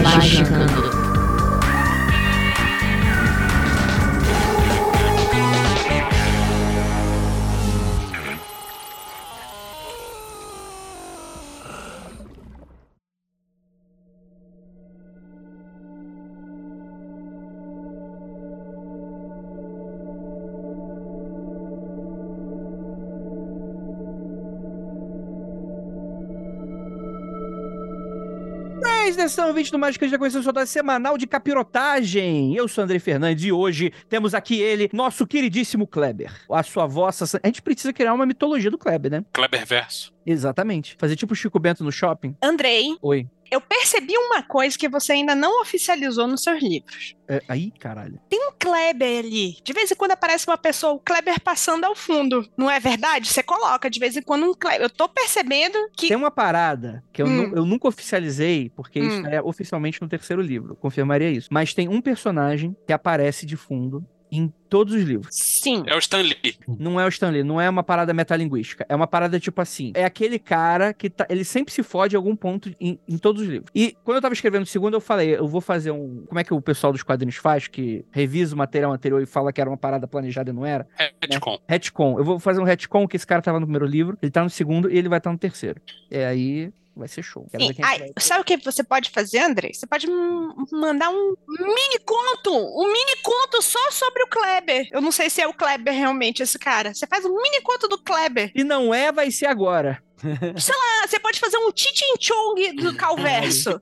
Magicando. Mas nessa vídeo do Mágica já conheceu sua dose semanal de capirotagem. Eu sou André Fernandes e hoje temos aqui ele, nosso queridíssimo Kleber. A sua vossa. A gente precisa criar uma mitologia do Kleber, né? Kleber Verso. Exatamente. Fazer tipo o Chico Bento no shopping. Andrei, Oi. Eu percebi uma coisa que você ainda não oficializou nos seus livros. É, aí, caralho. Tem um Kleber ali. De vez em quando aparece uma pessoa, o Kleber passando ao fundo. Não é verdade? Você coloca de vez em quando um Kleber. Eu tô percebendo que. Tem uma parada que eu, Hum. nu- eu nunca oficializei, porque isso Hum. é oficialmente no terceiro livro. Confirmaria isso. Mas tem um personagem que aparece de fundo em todos os livros. Sim. É o Stan Lee. Não é o Stanley, não é uma parada metalinguística. É uma parada tipo assim. É aquele cara que tá, ele sempre se fode em algum ponto em, em todos os livros. E quando eu tava escrevendo o segundo, eu falei, eu vou fazer um. Como é que o pessoal dos quadrinhos faz? Que revisa o material anterior e fala que era uma parada planejada e não era? Retcon. Retcon. Eu vou fazer um retcon que esse cara tava no primeiro livro, ele tá no segundo e ele vai estar no terceiro. É aí. Vai ser show. Quero Sim. ver quem Ai, vai- sabe o que você pode fazer, André? Você pode mandar um mini conto, um mini conto só sobre o Kleber. Eu não sei se é o Kleber realmente esse cara. Você faz um mini conto do Kleber. Se não é, vai ser agora. Ah, você pode fazer um Titin Chong do Calverso.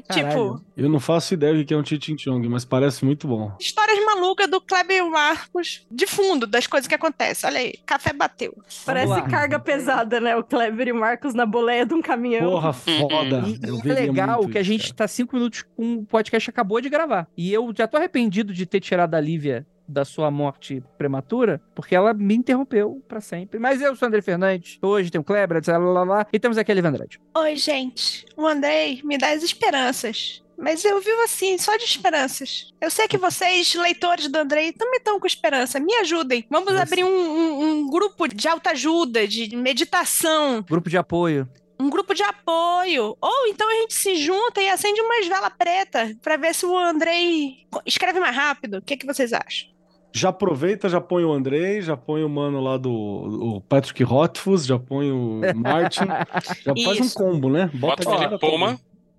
Tipo. Eu não faço ideia do que é um Cheating Chong, mas parece muito bom. histórias malucas do Kleber Marcos de fundo, das coisas que acontecem. Olha aí, café bateu. Parece lá. carga pesada, né? O Kleber e o Marcos na boleia de um caminhão. Porra, foda. E, Eu e é legal muito que a isso, gente cara. tá cinco minutos com o podcast que acabou de gravar. E eu já tô arrependido de ter tirado a Lívia da sua morte prematura, porque ela me interrompeu pra sempre. Mas eu sou o André Fernandes, hoje tem o Kleber, etc, lá, lá, lá, e temos aqui a Lívia Andrade. Oi, gente. O Andrei me dá as esperanças. Mas eu vivo assim, só de esperanças. Eu sei que vocês, leitores do Andrei, também estão com esperança. Me ajudem. Vamos Mas- abrir um, um- um grupo de autoajuda, de meditação, Grupo de apoio. um grupo de apoio. Ou então a gente se junta e acende umas velas preta pra ver se o Andrei escreve mais rápido. O que, que vocês acham? Já aproveita, já põe o Andrei, já põe o mano lá do o Patrick Rothfuss, já põe o Martin, já faz um combo, né? Bota a o galera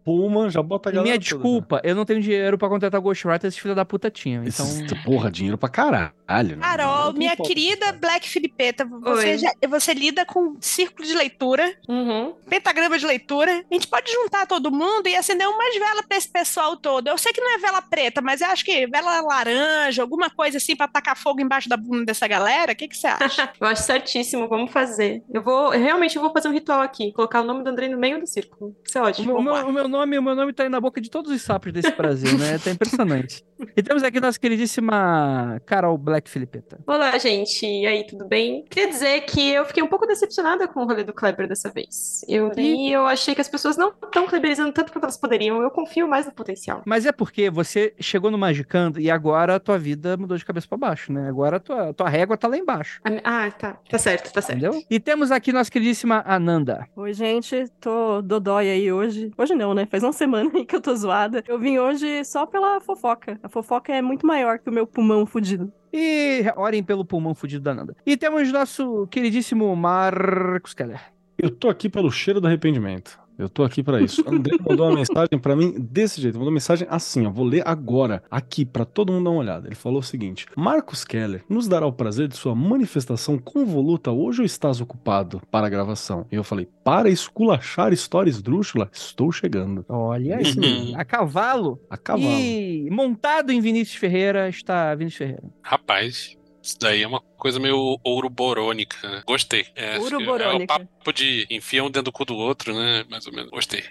Puma, já bota a galera minha toda, desculpa, eu não tenho dinheiro pra contratar Ghostwriter, esses filhos da puta tinham. né? Então, Porra, dinheiro pra caralho. né? Carol, minha foto, querida cara. Black Filipeta, você, já- você lida com círculo de leitura, Uhum. pentagrama de leitura. A gente pode juntar todo mundo e acender umas velas pra esse pessoal todo. Eu sei que não é vela preta, mas eu acho que vela laranja, alguma coisa assim pra tacar fogo embaixo da bunda dessa galera. O que, que você acha? Eu acho certíssimo, vamos fazer. Eu vou, eu realmente vou fazer um ritual aqui, colocar o nome do Andrei no meio do círculo. Isso é ótimo. o meu- o meu nome, o meu nome tá aí na boca de todos os sapos desse Brasil, né? Tá impressionante. E temos aqui nossa queridíssima Carol Black Filipeta. Olá, gente. E aí, tudo bem? Queria dizer que eu fiquei um pouco decepcionada com o rolê do Kleber dessa vez. Eu li e eu achei que as pessoas não estão kleberizando tanto quanto elas poderiam. Eu confio mais no potencial. Mas é porque você chegou no Magicando e agora a tua vida mudou de cabeça pra baixo, né? Agora a tua, tua régua tá lá embaixo. Ah, tá. Tá certo, tá certo. Entendeu? E temos aqui nossa queridíssima Ananda. Oi, gente, tô dodói aí hoje. Hoje não, né? Faz uma semana aí que eu tô zoada. Eu vim hoje só pela fofoca. A fofoca é muito maior que o meu pulmão fudido. E orem pelo pulmão fudido da Ananda. E temos nosso queridíssimo Marcos Keller. Eu tô aqui pelo cheiro do arrependimento. Eu tô aqui pra isso. André mandou uma mensagem pra mim desse jeito. Mandou uma mensagem assim, ó. Vou ler agora, aqui, pra todo mundo dar uma olhada. Ele falou o seguinte: Marcos Keller nos dará o prazer de sua manifestação convoluta hoje ou estás ocupado para a gravação? E eu falei: para esculachar histórias drúxula, estou chegando. Olha aí. mesmo. A cavalo. A cavalo. E montado em Vinícius Ferreira está Vinícius Ferreira. Rapaz, isso daí é uma coisa meio ouroborônica. né? Gostei. É, que é o Ouroborônica. papo de enfia um dentro do cu do outro, né? Mais ou menos. Gostei.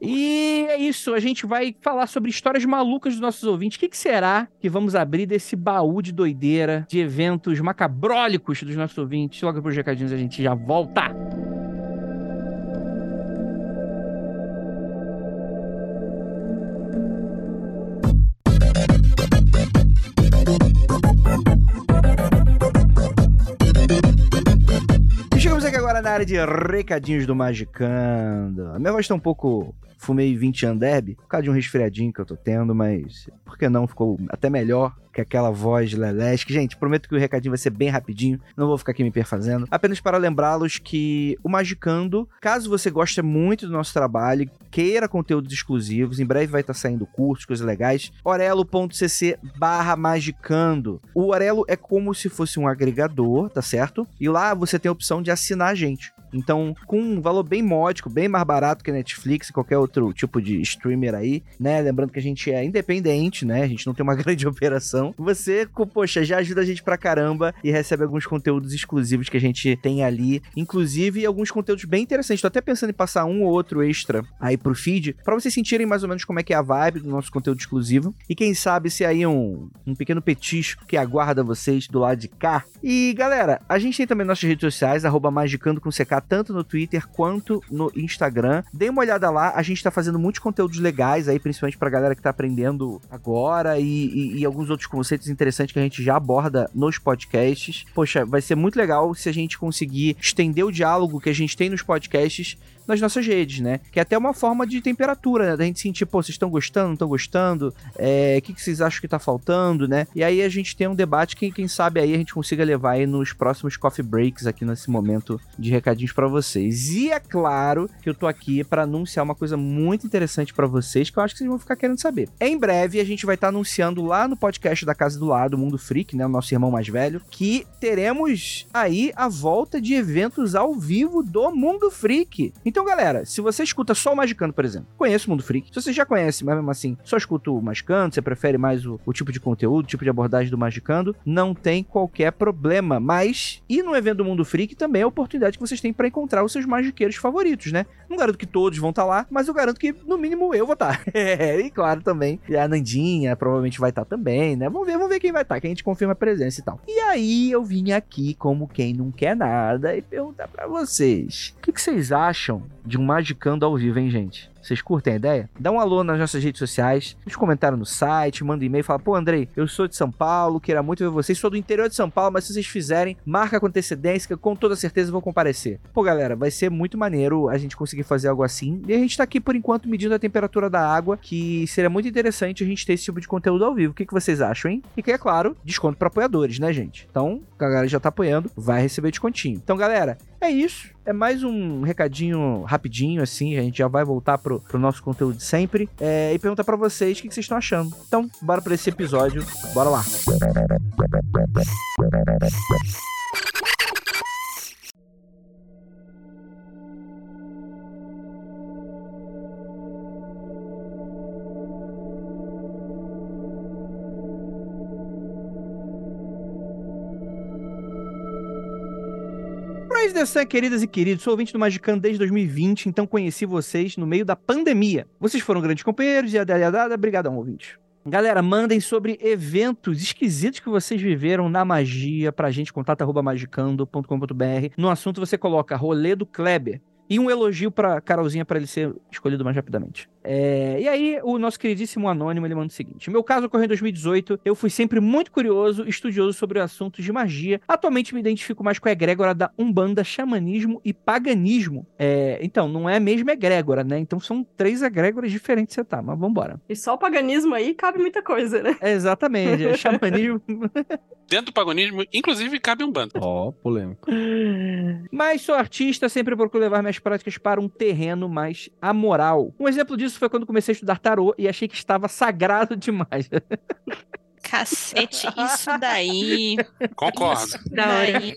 E é isso, a gente vai falar sobre histórias malucas dos nossos ouvintes. O que, que será que vamos abrir desse baú de doideira, de eventos macabrólicos dos nossos ouvintes? Logo pros recadinhos a gente já volta. Aqui agora na área de recadinhos do Magicando. A minha voz tá um pouco. Fumei 20 Anderb, por causa de um resfriadinho que eu tô tendo, mas por que não? Ficou até melhor que aquela voz Lelesque. Gente, prometo que o recadinho vai ser bem rapidinho, não vou ficar aqui me perfazendo. Apenas para lembrá-los que o Magicando, caso você goste muito do nosso trabalho, queira conteúdos exclusivos, em breve vai estar saindo cursos, coisas legais, orelo.cc barra magicando. O Orelo é como se fosse um agregador, tá certo? E lá você tem a opção de assinar a gente. Então, com um valor bem módico, bem mais barato que Netflix e qualquer outro tipo de streamer aí, né? Lembrando que a gente é independente, né? A gente não tem uma grande operação. Você, poxa, já ajuda a gente pra caramba e recebe alguns conteúdos exclusivos que a gente tem ali. Inclusive, alguns conteúdos bem interessantes. Tô até pensando em passar um ou outro extra aí pro feed, pra vocês sentirem mais ou menos como é que é a vibe do nosso conteúdo exclusivo. E quem sabe se aí um, um pequeno petisco que aguarda vocês do lado de cá. E, galera, a gente tem também nossas redes sociais, arroba magicando com tanto no Twitter quanto no Instagram. Dê uma olhada lá, a gente tá fazendo muitos conteúdos legais aí, principalmente pra galera que tá aprendendo agora e, e- e alguns outros conceitos interessantes que a gente já aborda nos podcasts. Poxa, vai ser muito legal se a gente conseguir estender o diálogo que a gente tem nos podcasts nas nossas redes, né? Que é até uma forma de temperatura, né? Da gente sentir, pô, vocês estão gostando, não estão gostando? É, O que, que vocês acham que tá faltando, né? E aí a gente tem um debate que, quem sabe, aí a gente consiga levar aí nos próximos coffee breaks aqui nesse momento de recadinhos pra vocês. E é claro que eu tô aqui pra anunciar uma coisa muito interessante pra vocês que eu acho que vocês vão ficar querendo saber. Em breve a gente vai estar anunciando lá no podcast da Casa do Lado, Mundo Freak, né? O nosso irmão mais velho, que teremos aí a volta de eventos ao vivo do Mundo Freak. Então, galera, se você escuta só o Magicando, por exemplo, conhece o Mundo Freak. Se você já conhece, mas mesmo assim, só escuta o Magicando, você prefere mais o, o tipo de conteúdo, o tipo de abordagem do Magicando, não tem qualquer problema. Mas, e no evento do Mundo Freak também é a oportunidade que vocês têm para encontrar os seus magiqueiros favoritos, né? Não garanto que todos vão estar lá, mas eu garanto que no mínimo eu vou estar. e claro também, a Nandinha provavelmente vai estar também, né? Vamos ver, vamos ver quem vai estar, que a gente confirma a presença e tal. E aí eu vim aqui como quem não quer nada e perguntar para vocês, o que, que vocês acham de um Magicando ao vivo, hein, gente? Vocês curtem a ideia? Dá um alô nas nossas redes sociais, um comentário no site, manda um e-mail, fala, pô, Andrei, eu sou de São Paulo, queria muito ver vocês, sou do interior de São Paulo, mas se vocês fizerem, marca com antecedência, que eu com toda certeza vou comparecer. Pô, galera, vai ser muito maneiro a gente conseguir fazer algo assim, e a gente tá aqui, por enquanto, medindo a temperatura da água, que seria muito interessante a gente ter esse tipo de conteúdo ao vivo. O que, que vocês acham, hein? E que, é claro, desconto para apoiadores, né, gente? Então, a galera já tá apoiando, vai receber descontinho. Então, galera, é isso. É mais um recadinho rapidinho, assim. A gente já vai voltar pro, pro nosso conteúdo de sempre. É, e perguntar pra vocês o que, que vocês estão achando. Então, bora pra esse episódio. Bora lá. Praise Sun, queridas e queridos, sou ouvinte do Magicano desde 2020, então conheci vocês no meio da pandemia. Vocês foram grandes companheiros e adada, brigadão, ouvinte. Galera, mandem sobre eventos esquisitos que vocês viveram na magia pra gente, contato arroba magicando.com.br. No assunto você coloca rolê do Kleber. E um elogio pra Carolzinha pra ele ser escolhido mais rapidamente. É, e aí, o nosso queridíssimo Anônimo, ele manda o seguinte. Meu caso ocorreu em 2018, eu fui sempre muito curioso e estudioso sobre assuntos de magia. Atualmente me identifico mais com a egrégora da Umbanda, xamanismo e paganismo. É, então, não é a mesma egrégora, né? Então são três egrégoras diferentes você tá, mas vambora. E só o paganismo aí cabe muita coisa, né? É, exatamente, é xamanismo... Dentro do paganismo, inclusive, cabe um bando. Ó, polêmico. Mas sou artista, sempre procuro levar minhas práticas para um terreno mais amoral. Um exemplo disso foi quando comecei a estudar tarô e achei que estava sagrado demais. Cacete, isso daí. Concordo. Isso daí.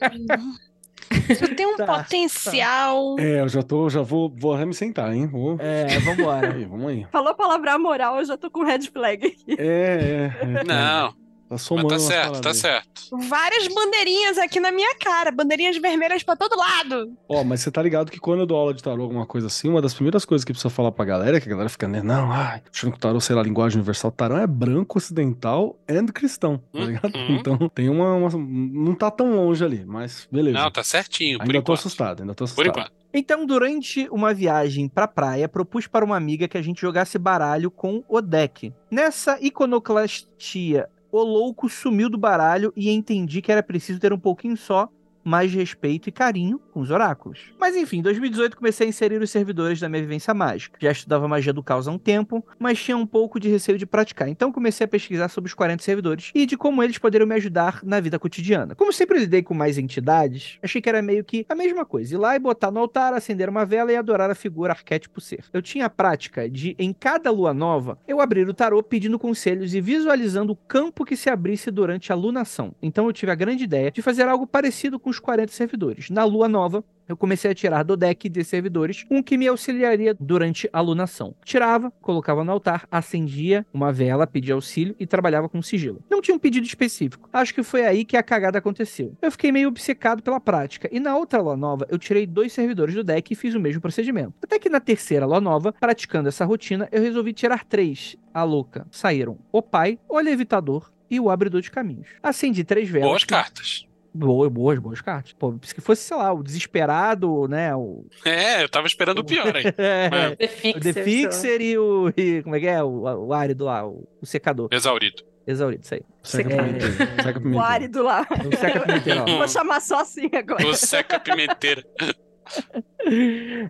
Isso tem um Tá, potencial. É, eu já tô, já vou, vou até me sentar, hein? Vou. É, vambora. Aí, vamos aí. Falou a palavra moral, eu já tô com red flag aqui. É, é, é. Não. Tá Mas somando tá umas certo, tá aí. certo. Várias bandeirinhas aqui na minha cara, bandeirinhas vermelhas pra todo lado. Ó, mas você tá ligado que quando eu dou aula de tarô, alguma coisa assim, uma das primeiras coisas que precisa falar pra galera, que a galera fica, né, não, ai, achando que o tarô, sei lá, linguagem universal, tarô é branco, ocidental e cristão, tá ligado? Uhum. Então tem uma, uma- Não tá tão longe ali, mas beleza. Não, tá certinho, por ainda tô enquanto. assustado, ainda tô Por assustado. enquanto. Então, durante uma viagem pra praia, propus para uma amiga que a gente jogasse baralho com o deck. Nessa iconoclastia, o louco sumiu do baralho e entendi que era preciso ter um pouquinho só mais respeito e carinho com os oráculos. Mas enfim, em 2018 comecei a inserir os servidores da minha vivência mágica. Já estudava magia do caos há um tempo, mas tinha um pouco de receio de praticar. Então comecei a pesquisar sobre os 40 servidores e de como eles poderiam me ajudar na vida cotidiana. Como sempre lidei com mais entidades, achei que era meio que a mesma coisa. Ir lá e botar no altar, acender uma vela e adorar a figura arquétipo ser. Eu tinha a prática de, em cada lua nova, eu abrir o tarô pedindo conselhos e visualizando o campo que se abrisse durante a lunação. Então eu tive a grande ideia de fazer algo parecido com os 40 servidores. Na lua nova, eu comecei a tirar do deck de servidores um que me auxiliaria durante a lunação. Tirava, colocava no altar, acendia uma vela, pedia auxílio e trabalhava com sigilo. Não tinha um pedido específico. Acho que foi aí que a cagada aconteceu. Eu fiquei meio obcecado pela prática e na outra lua nova eu tirei dois servidores do deck e fiz o mesmo procedimento. Até que na terceira lua nova, praticando essa rotina, eu resolvi tirar três. A louca. Saíram o pai, o levitador e o abridor de caminhos. Acendi três velas. Boas cartas. Boas, boas, boas cartas. Pô, se que fosse, sei lá, o desesperado, né? O, É, eu tava esperando o pior aí. é, The o Fixer. The. Fixer e o. e como é que é? O, o árido lá, o, o secador. Exaurido. Exaurido, isso aí. Seca É. pimenteiro. Seca O pimenteiro. árido lá. O seca pimenteiro. Vou chamar só assim agora. O seca pimenteira.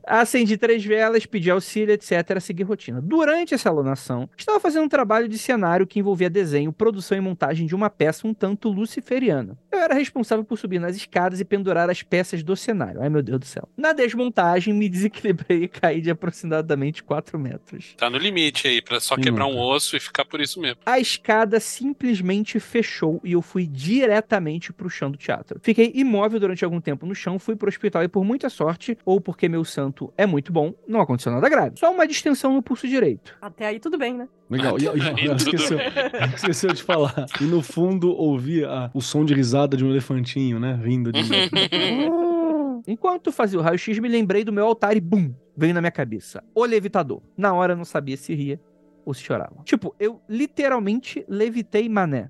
Acendi três velas, pedi auxílio, etc. Segui rotina. Durante essa alunação, estava fazendo um trabalho de cenário que envolvia desenho, produção e montagem de uma peça um tanto luciferiana. Eu era responsável por subir nas escadas e pendurar as peças do cenário. Ai, meu Deus do céu. Na desmontagem, me desequilibrei e caí de aproximadamente 4 metros. Tá no limite aí, pra só quebrar um nunca? osso e ficar por isso mesmo. A escada simplesmente fechou e eu fui diretamente pro chão do teatro. Fiquei imóvel durante algum tempo no chão, fui pro hospital e por muita sorte, ou porque meu santo é muito bom, não aconteceu nada grave. Só uma distensão no pulso direito. Até aí tudo bem, né? Legal. E, e, tudo esqueceu, esqueceu de falar. E no fundo ouvia o som de risada de um elefantinho, né? Vindo de. Enquanto fazia o raio-x, me lembrei do meu altar e bum! Veio na minha cabeça. O levitador. Na hora eu não sabia se ria ou se chorava. Tipo, eu literalmente levitei mané.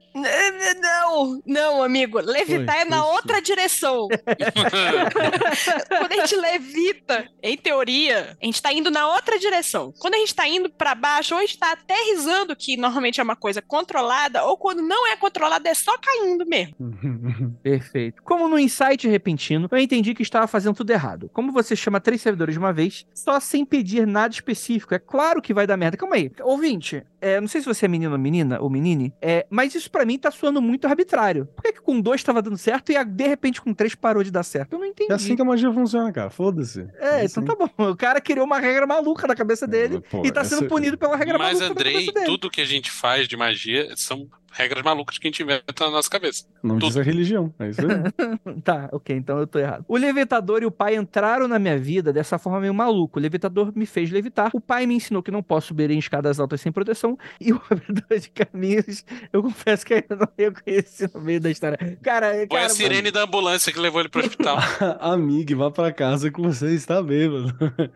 Não, não, amigo. Levitar Foi, é na foi outra direção. Quando a gente levita, em teoria, a gente tá indo na outra direção. Quando a gente tá indo pra baixo, ou a gente tá aterrizando, que normalmente é uma coisa controlada, ou quando não é controlada, é só caindo mesmo. Perfeito. Como no insight repentino, eu entendi que estava fazendo tudo errado. Como você chama três servidores de uma vez, só sem pedir nada específico, é claro que vai dar merda. Calma aí. Ouvinte, é, não sei se você é menino ou menina, ou menine, é, mas isso pra mim tá soando muito arbitrário. Por que, que com dois tava dando certo e a- de repente com três parou de dar certo? Eu não entendi. É assim que a magia funciona, cara. Foda-se. É, assim. então tá bom. O cara criou uma regra maluca na cabeça dele Pô, e tá sendo essa- punido pela regra Mas, maluca na Andrei, cabeça dele. tudo que a gente faz de magia são regras malucas que a gente inventa na nossa cabeça. Não tudo. diz a religião. É isso aí. Tá, ok, então eu tô errado. O levitador e o pai entraram na minha vida dessa forma meio maluca. O levitador me fez levitar, o pai me ensinou que não posso subir em escadas altas sem proteção, e o abridor de caminhos, eu confesso que ainda não reconheci no meio da história. Cara, Foi cara, a sirene da ambulância que levou ele pro hospital. Amigo, vá pra casa que você está bêbado.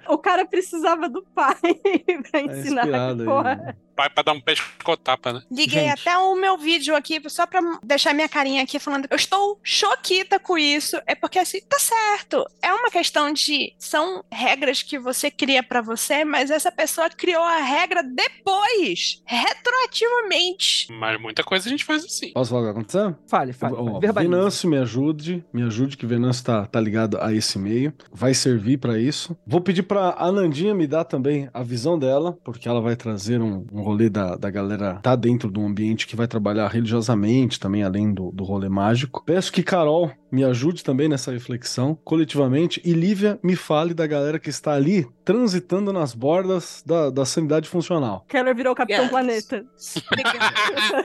O cara precisava do pai pra Tá ensinar. inspirado aí, porra. né? Pai pra dar um pescotapa, né? Liguei Gente. até o meu vídeo aqui, só pra deixar minha carinha aqui falando. Eu estou choquita com isso. É porque assim, tá certo. É uma questão de. São regras que você cria pra você, mas essa pessoa criou a regra depois, retroativamente. Mas muita coisa a gente faz assim. Posso falar o que aconteceu? Fale, fale. Ó. Venâncio, me ajude. Me ajude, que Venâncio tá, tá ligado a esse meio. Vai servir pra isso. Vou pedir pra Anandinha me dar também a visão dela, porque ela vai trazer um, um rolê da, da galera tá dentro de um ambiente que vai trabalhar religiosamente também, além do, do rolê mágico. Peço que Carol me ajude também nessa reflexão, coletivamente. E Lívia me fale da galera que está ali transitando nas bordas da, da sanidade funcional. Keller virou o Capitão Yes. Planeta.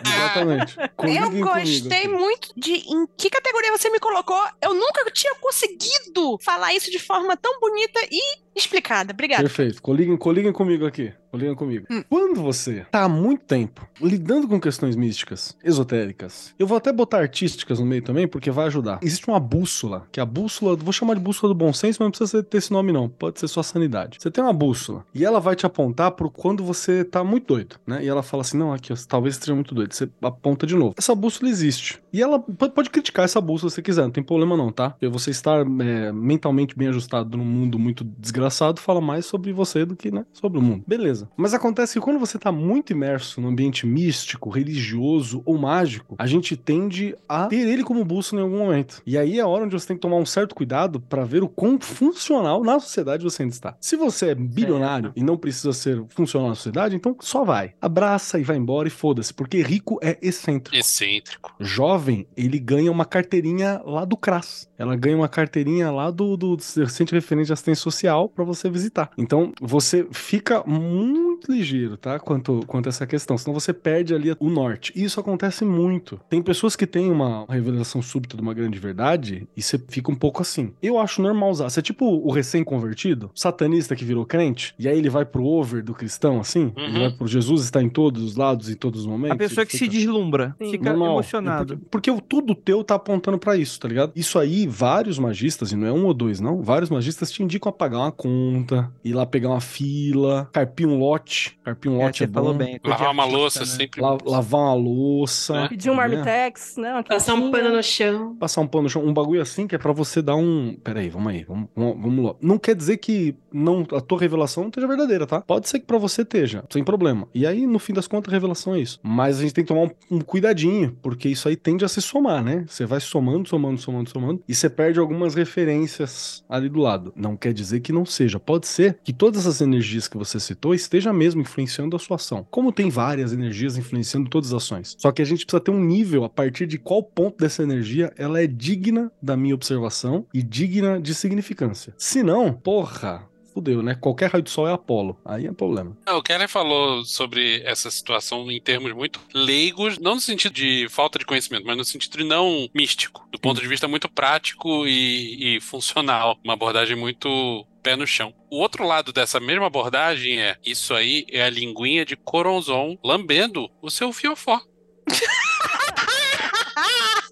Exatamente. Eu Coliguem gostei comigo. muito de em que categoria você me colocou. Eu nunca tinha conseguido falar isso de forma tão bonita e Explicada, obrigada. Perfeito. Coliguem, coliguem comigo aqui. Coliguem comigo. Hum. Quando você tá há muito tempo lidando com questões místicas, esotéricas, eu vou até botar artísticas no meio também, porque vai ajudar. Existe uma bússola, que é a bússola, vou chamar de bússola do bom senso, mas não precisa ter esse nome não, pode ser sua sanidade. Você tem uma bússola, e ela vai te apontar por quando você tá muito doido, né? E ela fala assim, não, aqui, ó, talvez esteja muito doido. Você aponta de novo. Essa bússola existe. E ela pode, criticar essa bússola se você quiser, não tem problema não, tá? Porque você estar é, mentalmente bem ajustado num mundo muito desgraçado fala mais sobre você do que, né, sobre o mundo. Beleza. Mas acontece que quando você tá muito imerso no ambiente místico, religioso ou mágico, a gente tende a ter ele como bússola em algum momento. E aí é a hora onde você tem que tomar um certo cuidado para ver o quão funcional na sociedade você ainda está. Se você é bilionário e não precisa ser funcional na sociedade, então só vai. Abraça e vai embora e foda-se, porque rico é excêntrico. Excêntrico. Jovem, ele ganha uma carteirinha lá do CRAS. Ela ganha uma carteirinha lá do, do Centro Referente de Assistência Social para você visitar. Então, você fica muito ligeiro, tá? Quanto, quanto a essa questão. Senão você perde ali o norte. E isso acontece muito. Tem pessoas que têm uma revelação súbita de uma grande verdade e você fica um pouco assim. Eu acho normal usar. Você é tipo o recém-convertido, satanista que virou crente, e aí ele vai pro over do cristão, assim. Ele Uhum. vai pro Jesus está em todos os lados, em todos os momentos. A pessoa ele que se fica- deslumbra, Sim. fica Normal. emocionado. Porque, porque o tudo teu tá apontando pra isso, tá ligado? Isso aí, vários magistas, e não é um ou dois, não, vários magistas te indicam a pagar uma conta, ir lá pegar uma fila, carpir um lote. Carpir um É, lote é, você falou bom. bem. Lavar uma louça né? sempre. La- lavar uma louça. Né? Pedir um né? marmitex, né? Uma Passar um pano no chão. Passar um pano no chão, um bagulho assim que é pra você dar um. Pera aí, vamos aí, vamos, vamos, lá. Não quer dizer que não, a tua revelação não esteja verdadeira, tá? Pode ser que pra você esteja, sem problema. E aí, no fim das contas, a revelação é isso. Mas a gente tem que tomar um, um cuidadinho, porque isso aí tende a se somar, né? Você vai somando, somando, somando, somando, e você perde algumas referências ali do lado. Não quer dizer que não seja. Pode ser que todas essas energias que você citou esteja mesmo influenciando a sua ação. Como tem várias energias influenciando todas as ações. Só que a gente precisa ter um nível a partir de qual ponto dessa energia ela é digna da minha observação e digna de significância. Se não, porra, fudeu, né? Qualquer raio de sol é Apolo. Aí é problema. O Keller falou sobre essa situação em termos muito leigos, não no sentido de falta de conhecimento, mas no sentido de não místico, do ponto de vista muito prático e, e funcional. Uma abordagem muito pé no chão. O outro lado dessa mesma abordagem é: isso aí é a linguinha de Coronzon lambendo o seu fiofó.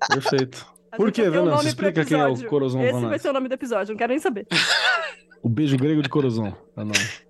Perfeito. A Por que, um nome pro Explica quem é o episódio. Corazon Esse vai ser o nome do episódio, não quero nem saber. O beijo grego de Corazon. É nome.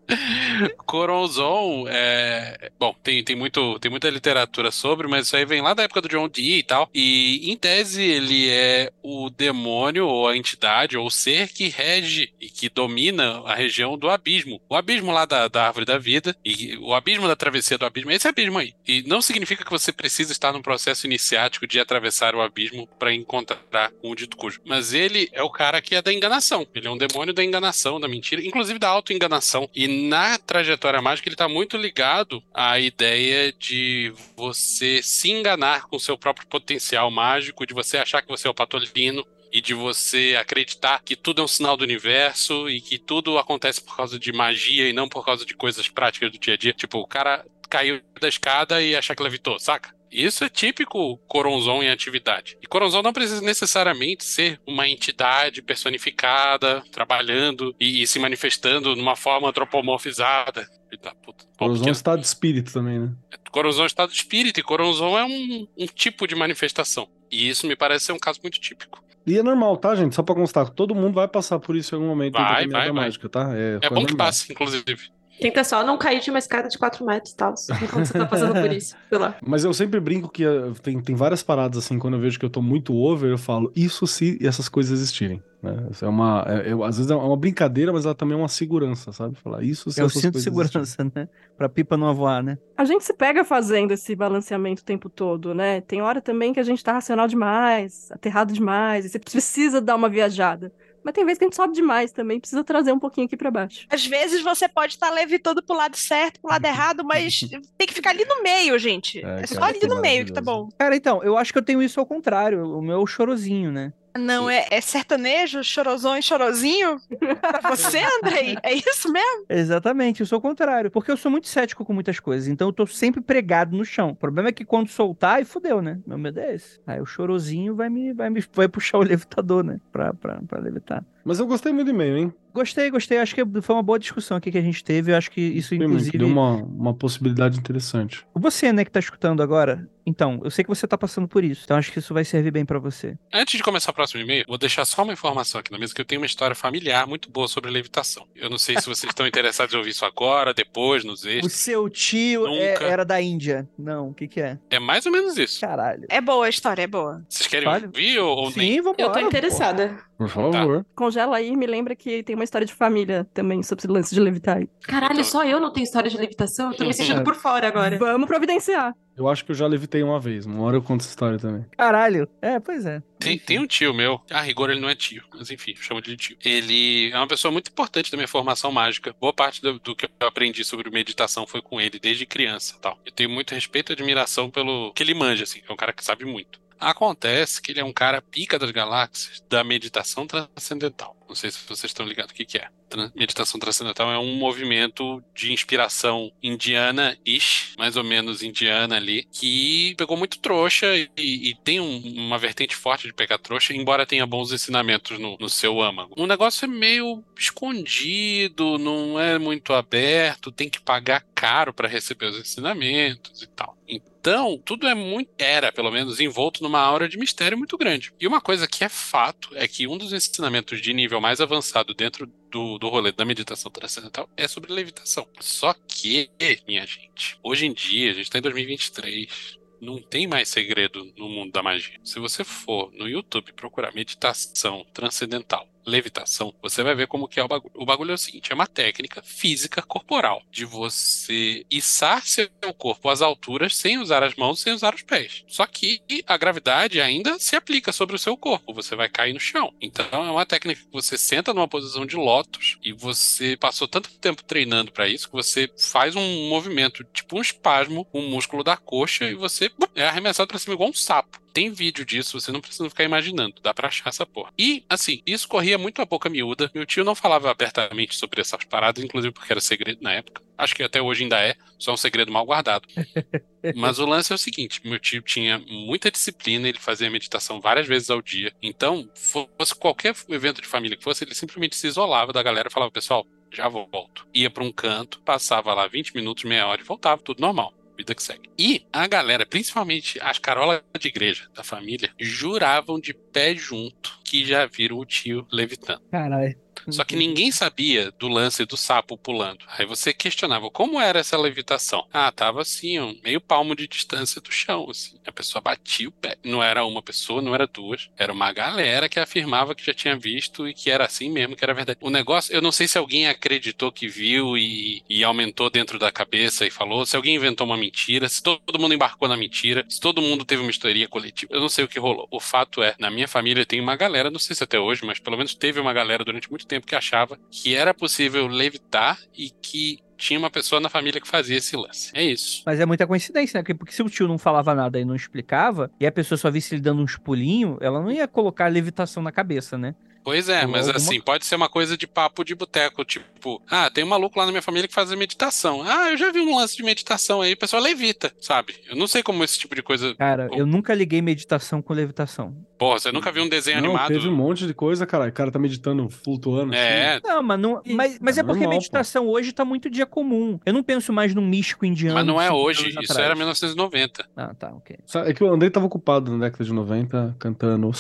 Coronzon é. Bom, tem, tem, muito, tem muita literatura sobre, mas isso aí vem lá da época do John Dee e tal. E, em tese, ele é o demônio, ou a entidade, ou o ser que rege e que domina a região do abismo. O abismo lá da, da árvore da vida, e o abismo da travessia do abismo, esse abismo aí. E não significa que você precisa estar num processo iniciático de atravessar o abismo para encontrar um dito cujo. Mas ele é o cara que é da enganação. Ele é um demônio da enganação, da mentira, inclusive da auto-enganação. E na trajetória mágica ele está muito ligado à ideia de você se enganar com seu próprio potencial mágico, de você achar que você é o patolino e de você acreditar que tudo é um sinal do universo e que tudo acontece por causa de magia e não por causa de coisas práticas do dia a dia. Tipo, o cara caiu da escada e achar que levitou, saca? Isso é típico Coronzon em atividade. E Coronzon não precisa necessariamente ser uma entidade personificada, trabalhando e, e se manifestando numa forma antropomorfizada. Da puta. Bom, Corazon é um estado de espírito também, né? Coronzon é um estado de espírito e Coronzon é um, um tipo de manifestação. E isso me parece ser um caso muito típico. E é normal, tá, gente? Só pra constar, todo mundo vai passar por isso em algum momento Vai, da vai, vai. mágica, tá? É, É bom que passe, inclusive. Tenta só não cair de uma escada de 4 metros e tal. Enquanto você tá passando por isso. Sei lá. Mas eu sempre brinco que eh, tem, tem várias paradas assim, quando eu vejo que eu tô muito over, eu falo, isso se essas coisas existirem. né? É uma. é- eu- às vezes é uma brincadeira, mas ela também é uma segurança, sabe? Falar isso se É o essas cinto de coisas segurança, né? Pra pipa não voar, né? A gente se pega fazendo esse balanceamento o tempo todo, né? Tem hora também que a gente tá racional demais, aterrado demais, e você precisa dar uma viajada. Mas tem vezes que a gente sobe demais também, precisa trazer um pouquinho aqui pra baixo. Às vezes você pode estar levitando pro lado certo, pro lado errado, mas tem que ficar ali no meio, gente. É, É, só cara, ali no meio que tá bom. maravilhoso. Cara, então, eu acho que eu tenho isso ao contrário. O meu é o chorozinho, né? Não, é, é sertanejo, chorozão e chorozinho? pra você, Andrei? É isso mesmo? Exatamente, eu sou o contrário. Porque eu sou muito cético com muitas coisas. Então eu tô sempre pregado no chão. O problema é que quando soltar, aí fudeu, né? Meu medo é esse. Aí o chorozinho vai me, vai me vai puxar o levitador, né? Pra, pra, pra levitar. Mas eu gostei muito do e-mail, hein? Gostei, gostei. Acho que foi uma boa discussão aqui que a gente teve. Eu acho que isso, muito, inclusive. Deu uma, uma possibilidade interessante. Você, né, que tá escutando agora. Então, eu sei que você tá passando por isso. Então, acho que isso vai servir bem pra você. Antes de começar o próximo e-mail, vou deixar só uma informação aqui na mesa que eu tenho uma história familiar muito boa sobre levitação. Eu não sei se vocês estão interessados em ouvir isso agora, depois, nos O extras. seu tio é- era da Índia. Não, o que que é? É mais ou menos isso. Caralho. É boa a história, é boa. Vocês querem Fale. ouvir ou, ou nem? Sim, vambora. Eu tô interessada. Por favor. Congela aí, me lembra que tem uma história de família também sobre esse lance de levitar. aí. Caralho, Então- só eu não tenho história de levitação? Eu tô me sentindo É. por fora agora. Vamos providenciar. Eu acho que eu já levitei uma vez. Uma hora eu conto essa história também. Caralho. É, pois é. Tem, tem um tio meu, a rigor ele não é tio, mas enfim, eu chamo de tio. Ele é uma pessoa muito importante da minha formação mágica. Boa parte do, do que eu aprendi sobre meditação foi com ele desde criança e tal. Eu tenho muito respeito e admiração pelo que ele manja, assim. É um cara que sabe muito. Acontece que ele é um cara pica das galáxias da meditação transcendental. Não sei se vocês estão ligados o que, que é. Meditação transcendental é um movimento de inspiração indiana-ish, mais ou menos indiana ali, que pegou muito trouxa e, e tem um- uma vertente forte de pegar trouxa, embora tenha bons ensinamentos no, no seu âmago. O negócio é meio escondido, não é muito aberto, tem que pagar caro para receber os ensinamentos e tal. Então, tudo é muito, era pelo menos, envolto numa aura de mistério muito grande. E uma coisa que é fato é que um dos ensinamentos de nível mais avançado dentro do, do rolê da meditação transcendental é sobre levitação. Só que, minha gente, hoje em dia, a gente está em 2023. Não tem mais segredo no mundo da magia. Se você for no YouTube procurar meditação transcendental, levitação, você vai ver como que é o bagulho. O bagulho é o seguinte, é uma técnica física corporal de você içar seu corpo às alturas sem usar as mãos, sem usar os pés. Só que a gravidade ainda se aplica sobre o seu corpo, você vai cair no chão. Então é uma técnica que você senta numa posição de lótus e você passou tanto tempo treinando para isso que você faz um movimento, tipo um espasmo, o músculo da coxa e você é arremessado para cima igual um sapo. Tem vídeo disso, você não precisa ficar imaginando, dá pra achar essa porra. E, assim, isso corria muito a boca miúda. Meu tio não falava abertamente sobre essas paradas, inclusive porque era segredo na época. Acho que até hoje ainda é, só um segredo mal guardado. Mas o lance é o seguinte: meu tio tinha muita disciplina, ele fazia meditação várias vezes ao dia. Então, fosse qualquer evento de família que fosse, ele simplesmente se isolava da galera e falava, pessoal, já volto. Ia pra um canto, passava lá 20 minutos, meia hora e voltava, tudo normal. Vida que segue. E a galera, principalmente as carolas de igreja da família, juravam de pé junto que já viram o tio levitando. Caralho. Só que ninguém sabia do lance do sapo pulando. Aí você questionava como era essa levitação. Ah, tava assim, um meio palmo de distância do chão, assim. A pessoa batia o pé. Não era uma pessoa, não era duas. Era uma galera que afirmava que já tinha visto e que era assim mesmo, que era verdade. O negócio, eu não sei se alguém acreditou que viu e, e aumentou dentro da cabeça e falou, se alguém inventou uma mentira, se todo mundo embarcou na mentira, se todo mundo teve uma histeria coletiva. Eu não sei o que rolou. O fato é, na minha família tem uma galera, não sei se até hoje, mas pelo menos teve uma galera durante muito tempo que achava que era possível levitar e que tinha uma pessoa na família que fazia esse lance. É isso. Mas é muita coincidência, né? Porque se o tio não falava nada e não explicava, e a pessoa só visse ele dando uns pulinhos, ela não ia colocar levitação na cabeça, né? Pois é, mas alguma- assim, pode ser uma coisa de papo de boteco, tipo, ah, tem um maluco lá na minha família que faz meditação. Ah, eu já vi um lance de meditação aí, o pessoal levita, sabe? Eu não sei como esse tipo de coisa. Cara, Ou- eu nunca liguei meditação com levitação. Porra, você nunca viu um desenho Não, animado? teve um monte de coisa, cara. O cara tá meditando, flutuando. assim. É, Não, mas não. Mas, mas é, é porque normal, meditação hoje tá muito dia comum. Eu não penso mais num místico indiano. mas não é de 50 hoje, isso atrás. era 1990. Ah, tá, ok. É que o Andrei tava ocupado na década de 90 cantando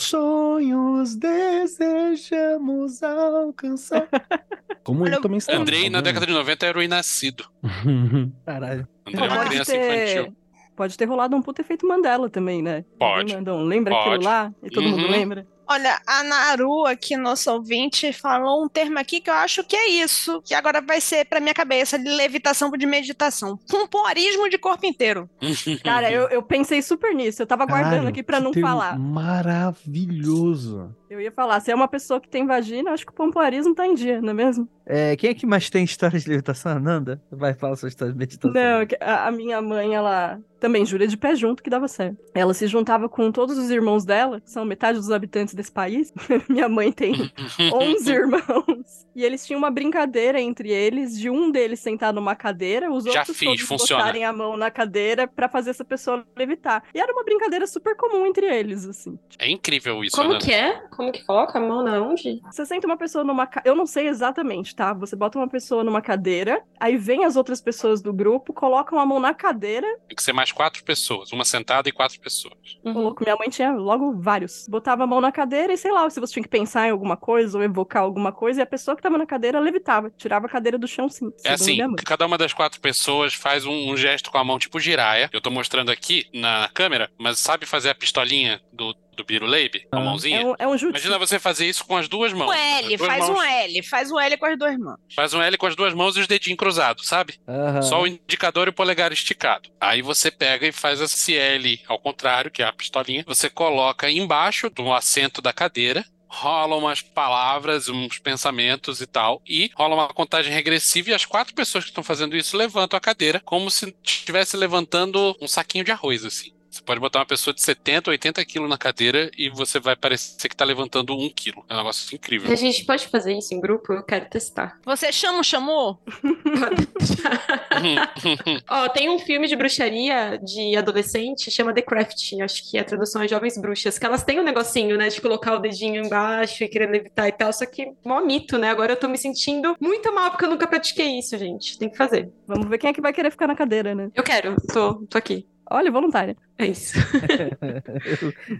Sonhos desejamos alcançar. Como ele também estava. Andrei, na tá década de 90, era o inascido. Caralho. Andrei é uma pode criança ter, infantil. pode ter rolado um puto efeito Mandela também, né? Pode. Lembra Pode. aquilo lá? E todo mundo Uhum. lembra? Olha, a Naru aqui, nosso ouvinte, falou um termo aqui que eu acho que é isso, que agora vai ser pra minha cabeça de levitação de meditação. Pompoarismo de corpo inteiro. Cara, eu, eu pensei super nisso. Eu tava guardando aqui pra não falar. Maravilhoso. Eu ia falar, se é uma pessoa que tem vagina, eu acho que o pompoarismo tá em dia, não é mesmo? É, quem é que mais tem histórias de levitação? Ananda? Vai falar sua história de meditação. Não, a, a minha mãe, ela também jura de pé junto que dava certo. Ela se juntava com todos os irmãos dela, que são metade dos habitantes desse país. minha mãe tem 11 irmãos. E eles tinham uma brincadeira entre eles, de um deles sentar numa cadeira, os Já outros fiz, todos funciona. botarem a mão na cadeira pra fazer essa pessoa levitar. E era uma brincadeira super comum entre eles, assim. É incrível isso, Como né? que é? Como que coloca a mão na onde? Você senta uma pessoa numa. ca- Eu não sei exatamente, tá? Você bota uma pessoa numa cadeira, aí vem as outras pessoas do grupo, colocam a mão na cadeira. Tem que ser mais quatro pessoas, uma sentada e quatro pessoas. Ô, louco, minha mãe tinha logo vários. Botava a mão na cadeira e sei lá, se você tinha que pensar em alguma coisa ou evocar alguma coisa, e a pessoa que tava na cadeira levitava. Tirava a cadeira do chão, sim. É assim, cada uma das quatro pessoas faz um, um gesto com a mão tipo giraia. Eu tô mostrando aqui na câmera, mas sabe fazer a pistolinha do, do Biruleibe? Com a Ah. mãozinha? É um, é um jutsu. Imagina você fazer isso com as duas mãos. Um L, duas faz mãos- um L, faz um L com as duas mãos. Faz um L com as duas mãos e os dedinhos cruzados, sabe? Aham. Só o indicador e o polegar esticado. Aí você pega e faz esse L ao contrário, que é a pistolinha. Você coloca embaixo do assento da cadeira. Rola umas palavras, uns pensamentos e tal. E rola uma contagem regressiva. E as quatro pessoas que estão fazendo isso levantam a cadeira como se estivesse levantando um saquinho de arroz, assim. Você pode botar uma pessoa de 70, 80 quilos na cadeira e você vai parecer que tá levantando um quilo. É um negócio incrível. A gente pode fazer isso em grupo? Eu quero testar. Você chama o chamou? Ó, tem um filme de bruxaria de adolescente, chama The Craft, acho que a tradução é Jovens Bruxas, que elas têm um negocinho, né, de colocar o dedinho embaixo e querer levitar e tal, só que mó mito, né? Agora eu tô me sentindo muito mal porque eu nunca pratiquei isso, gente. Tem que fazer. Vamos ver quem é que vai querer ficar na cadeira, né? Eu quero, tô, tô aqui. Olha, voluntária. É isso.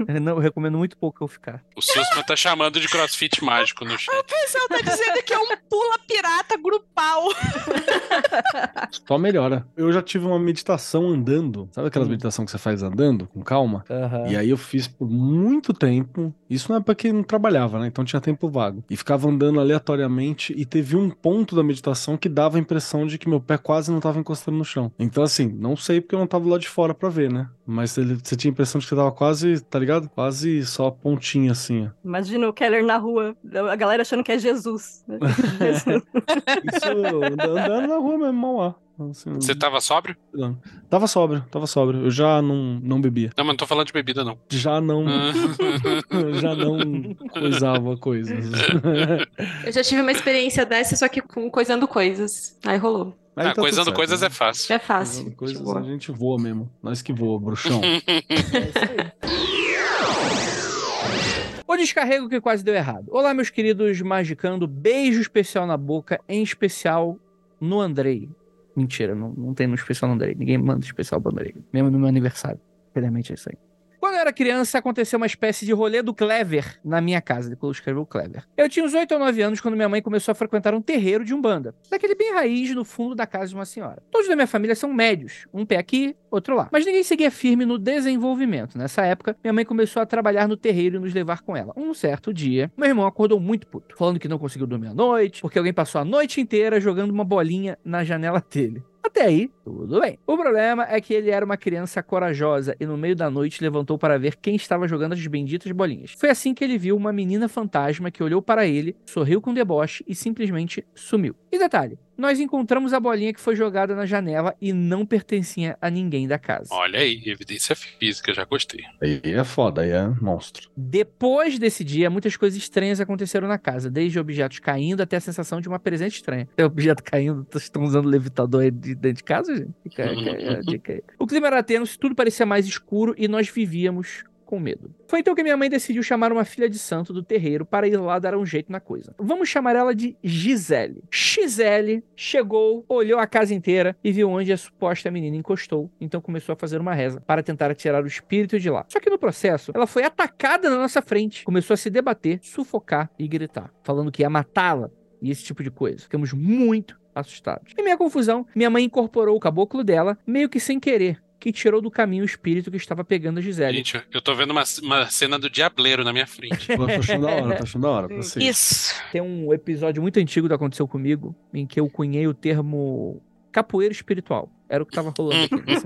eu não eu recomendo muito pouco eu ficar. O Sussman tá chamando de crossfit mágico no chat. O pessoal tá dizendo que é um pula pirata grupal. Só melhora. Eu já tive uma meditação andando. Sabe aquelas Hum. meditação que você faz andando, com calma? Aham. E aí eu fiz por muito tempo. Isso não é pra quem não trabalhava, né? Então tinha tempo vago. E ficava andando aleatoriamente e teve um ponto da meditação que dava a impressão de que meu pé quase não tava encostando no chão. Então assim, não sei porque eu não tava lá de fora pra ver, né? Mas ele- você tinha a impressão de que tava quase, tá ligado? Quase só pontinha assim, ó. Imagina o Keller na rua, a galera achando que é Jesus. né? Isso and- andando na rua mesmo, mal lá. Assim, Você tava sóbrio? não. Tava sóbrio, tava sóbrio. Eu já não, não bebia. Não, mas não tô falando de bebida, não. Já não. Ah. já não coisava coisas. Eu já tive uma experiência dessa, só que com coisando coisas. Aí rolou. Aí Ah, tá coisando certo, coisas né? é fácil. É fácil. Coisando coisas a gente voa mesmo. Nós que voa, bruxão. O descarrego que quase deu errado. Olá, meus queridos magicando. Beijo especial na boca, em especial no Andrei. Mentira, não, não tem no especial no Andrei. Ninguém manda especial pro Andrei. Mesmo no meu aniversário. Infelizmente é isso aí. Quando eu era criança, aconteceu uma espécie de rolê do Clever na minha casa. Depois escreveu Clever. Eu tinha uns 8 ou 9 anos quando minha mãe começou a frequentar um terreiro de Umbanda. Daquele bem raiz no fundo da casa de uma senhora. Todos da minha família são médios. Um pé aqui, outro lá. Mas ninguém seguia firme no desenvolvimento. Nessa época, minha mãe começou a trabalhar no terreiro e nos levar com ela. Um certo dia, meu irmão acordou muito puto. Falando que não conseguiu dormir à noite, porque alguém passou a noite inteira jogando uma bolinha na janela dele. Até aí, tudo bem. O problema é que ele era uma criança corajosa e no meio da noite levantou para ver quem estava jogando as benditas bolinhas. Foi assim que ele viu uma menina fantasma que olhou para ele, sorriu com deboche e simplesmente sumiu. E detalhe, nós encontramos a bolinha que foi jogada na janela e não pertencia a ninguém da casa. Olha aí, evidência física, já gostei. Aí é foda, aí é monstro. Depois desse dia, muitas coisas estranhas aconteceram na casa, desde objetos caindo até a sensação de uma presença estranha. É objeto caindo, vocês estão usando levitador aí de dentro de casa, gente? Fica- fica a dica aí. O clima era tenso, tudo parecia mais escuro e nós vivíamos com medo. Foi então que minha mãe decidiu chamar uma filha de santo do terreiro para ir lá dar um jeito na coisa. Vamos chamar ela de Gisele. Gisele chegou, olhou a casa inteira e viu onde a suposta menina encostou, então começou a fazer uma reza para tentar tirar o espírito de lá. Só que no processo, ela foi atacada na nossa frente, começou a se debater, sufocar e gritar, falando que ia matá-la e esse tipo de coisa. Ficamos muito assustados. Em minha confusão, minha mãe incorporou o caboclo dela, meio que sem querer, que tirou do caminho o espírito que estava pegando a Gisele. Gente, eu tô vendo uma, uma cena do Diableiro na minha frente. Tô achando da hora, tô achando da hora. Pra você. Isso. Tem um episódio muito antigo que aconteceu comigo, em que eu cunhei o termo capoeira espiritual. Era o que tava rolando aqui. nesse.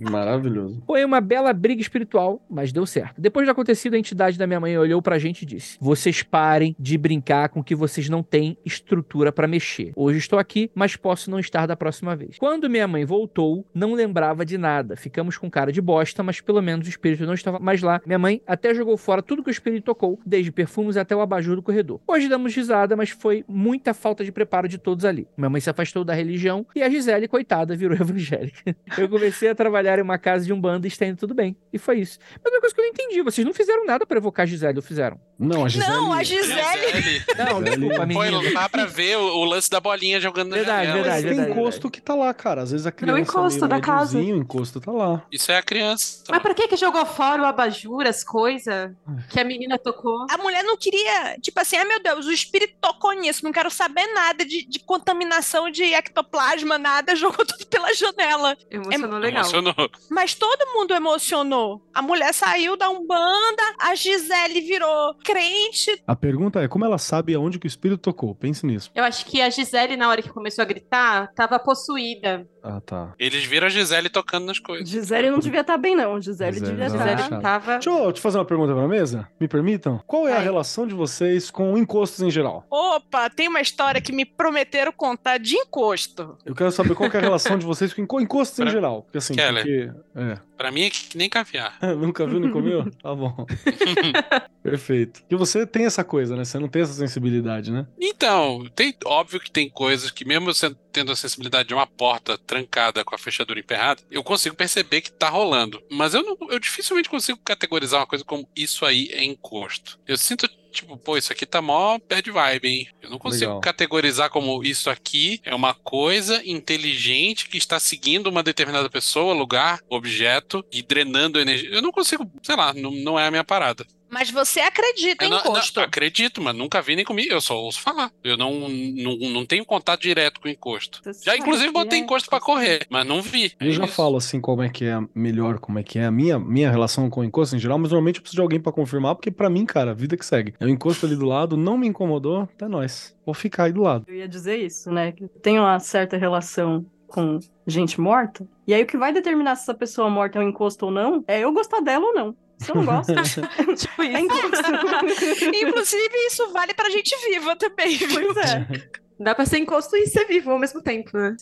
Maravilhoso. Foi uma bela briga espiritual, mas deu certo. Depois do acontecido, a entidade da minha mãe olhou pra gente e disse: Vocês parem de brincar com que vocês não têm estrutura pra mexer. Hoje estou aqui, mas posso não estar da próxima vez. Quando minha mãe voltou, não lembrava de nada. Ficamos com cara de bosta, mas pelo menos o espírito não estava mais lá. Minha mãe até jogou fora tudo que o espírito tocou, desde perfumes até o abajur do corredor. Hoje damos risada, mas foi muita falta de preparo de todos ali. Minha mãe se afastou da religião e a Gisele, coitada, virou evangélica. Eu comecei a trabalhar em uma casa de um bando e está indo tudo bem. E foi isso. Mas uma coisa que eu não entendi, vocês não fizeram nada pra evocar a Gisele, ou fizeram? Não, a Gisele... Não, a Gisele. Gisele. Não, desculpa, menina. não dá pra ver o, o lance da bolinha jogando na Verdade, janela. verdade, Mas tem verdade, encosto que tá lá, cara. Às vezes a criança... encosto meio da casa. O encosto tá lá. Isso é a criança. Mas pra que que jogou fora o abajur, as coisas que a menina tocou? A mulher não queria, tipo assim, ah, meu Deus, o espírito tocou nisso, não quero saber nada de, de contaminação de ectoplasma, nada, jogou tudo pela janela. Emocionou legal. Emocionou. Mas todo mundo emocionou. A mulher saiu da Umbanda, a Gisele virou crente. A pergunta é, como ela sabe aonde que o espírito tocou? Pense nisso. Eu acho que a Gisele, na hora que começou a gritar, tava possuída. Ah, tá. Eles viram a Gisele tocando nas coisas. Gisele não devia estar bem, não. Gisele Gisele devia não. estar. Gisele tava. Deixa eu te fazer uma pergunta pra mesa, me permitam? Qual é a Vai. relação de vocês com encostos em geral? Opa, tem uma história que me prometeram contar de encosto. Eu quero saber qual que é a relação de vocês com enco- encostos em geral. Porque assim, Keller. porque... É. Pra mim é que nem caviar. Nunca viu nem comeu? Tá bom. Perfeito. E você tem essa coisa, né? Você não tem essa sensibilidade, né? Então, tem, óbvio que tem coisas que, mesmo você tendo a sensibilidade de uma porta trancada com a fechadura emperrada, eu consigo perceber que tá rolando. Mas eu, não, eu dificilmente consigo categorizar uma coisa como isso aí é encosto. Eu sinto, tipo, pô, isso aqui tá mó bad vibe, hein? Eu não consigo Legal. categorizar como isso aqui é uma coisa inteligente que está seguindo uma determinada pessoa, lugar, objeto e drenando energia. Eu não consigo, sei lá, não, não é a minha parada. Mas você acredita Eu em não, encosto. não, acredito, mas nunca vi nem comigo. Eu só ouço falar. Eu não, não, não tenho contato direto com encosto. Você Já inclusive botei é encosto pra correr, mas não vi. Eu já É isso. falo assim como é que é melhor, como é que é a minha, minha relação com o encosto em geral, mas normalmente eu preciso de alguém pra confirmar, porque pra mim, cara, vida que segue. É o encosto ali do lado, não me incomodou, até nós. Vou ficar aí do lado. Eu ia dizer isso, né? Que tem uma certa relação com gente morta. E aí o que vai determinar se essa pessoa morta é um encosto ou não é eu gostar dela ou não. Eu não gosto, tipo é isso. encosto. Inclusive, isso vale pra gente viva também, viu? pois é. Dá pra ser encosto e ser vivo ao mesmo tempo, né?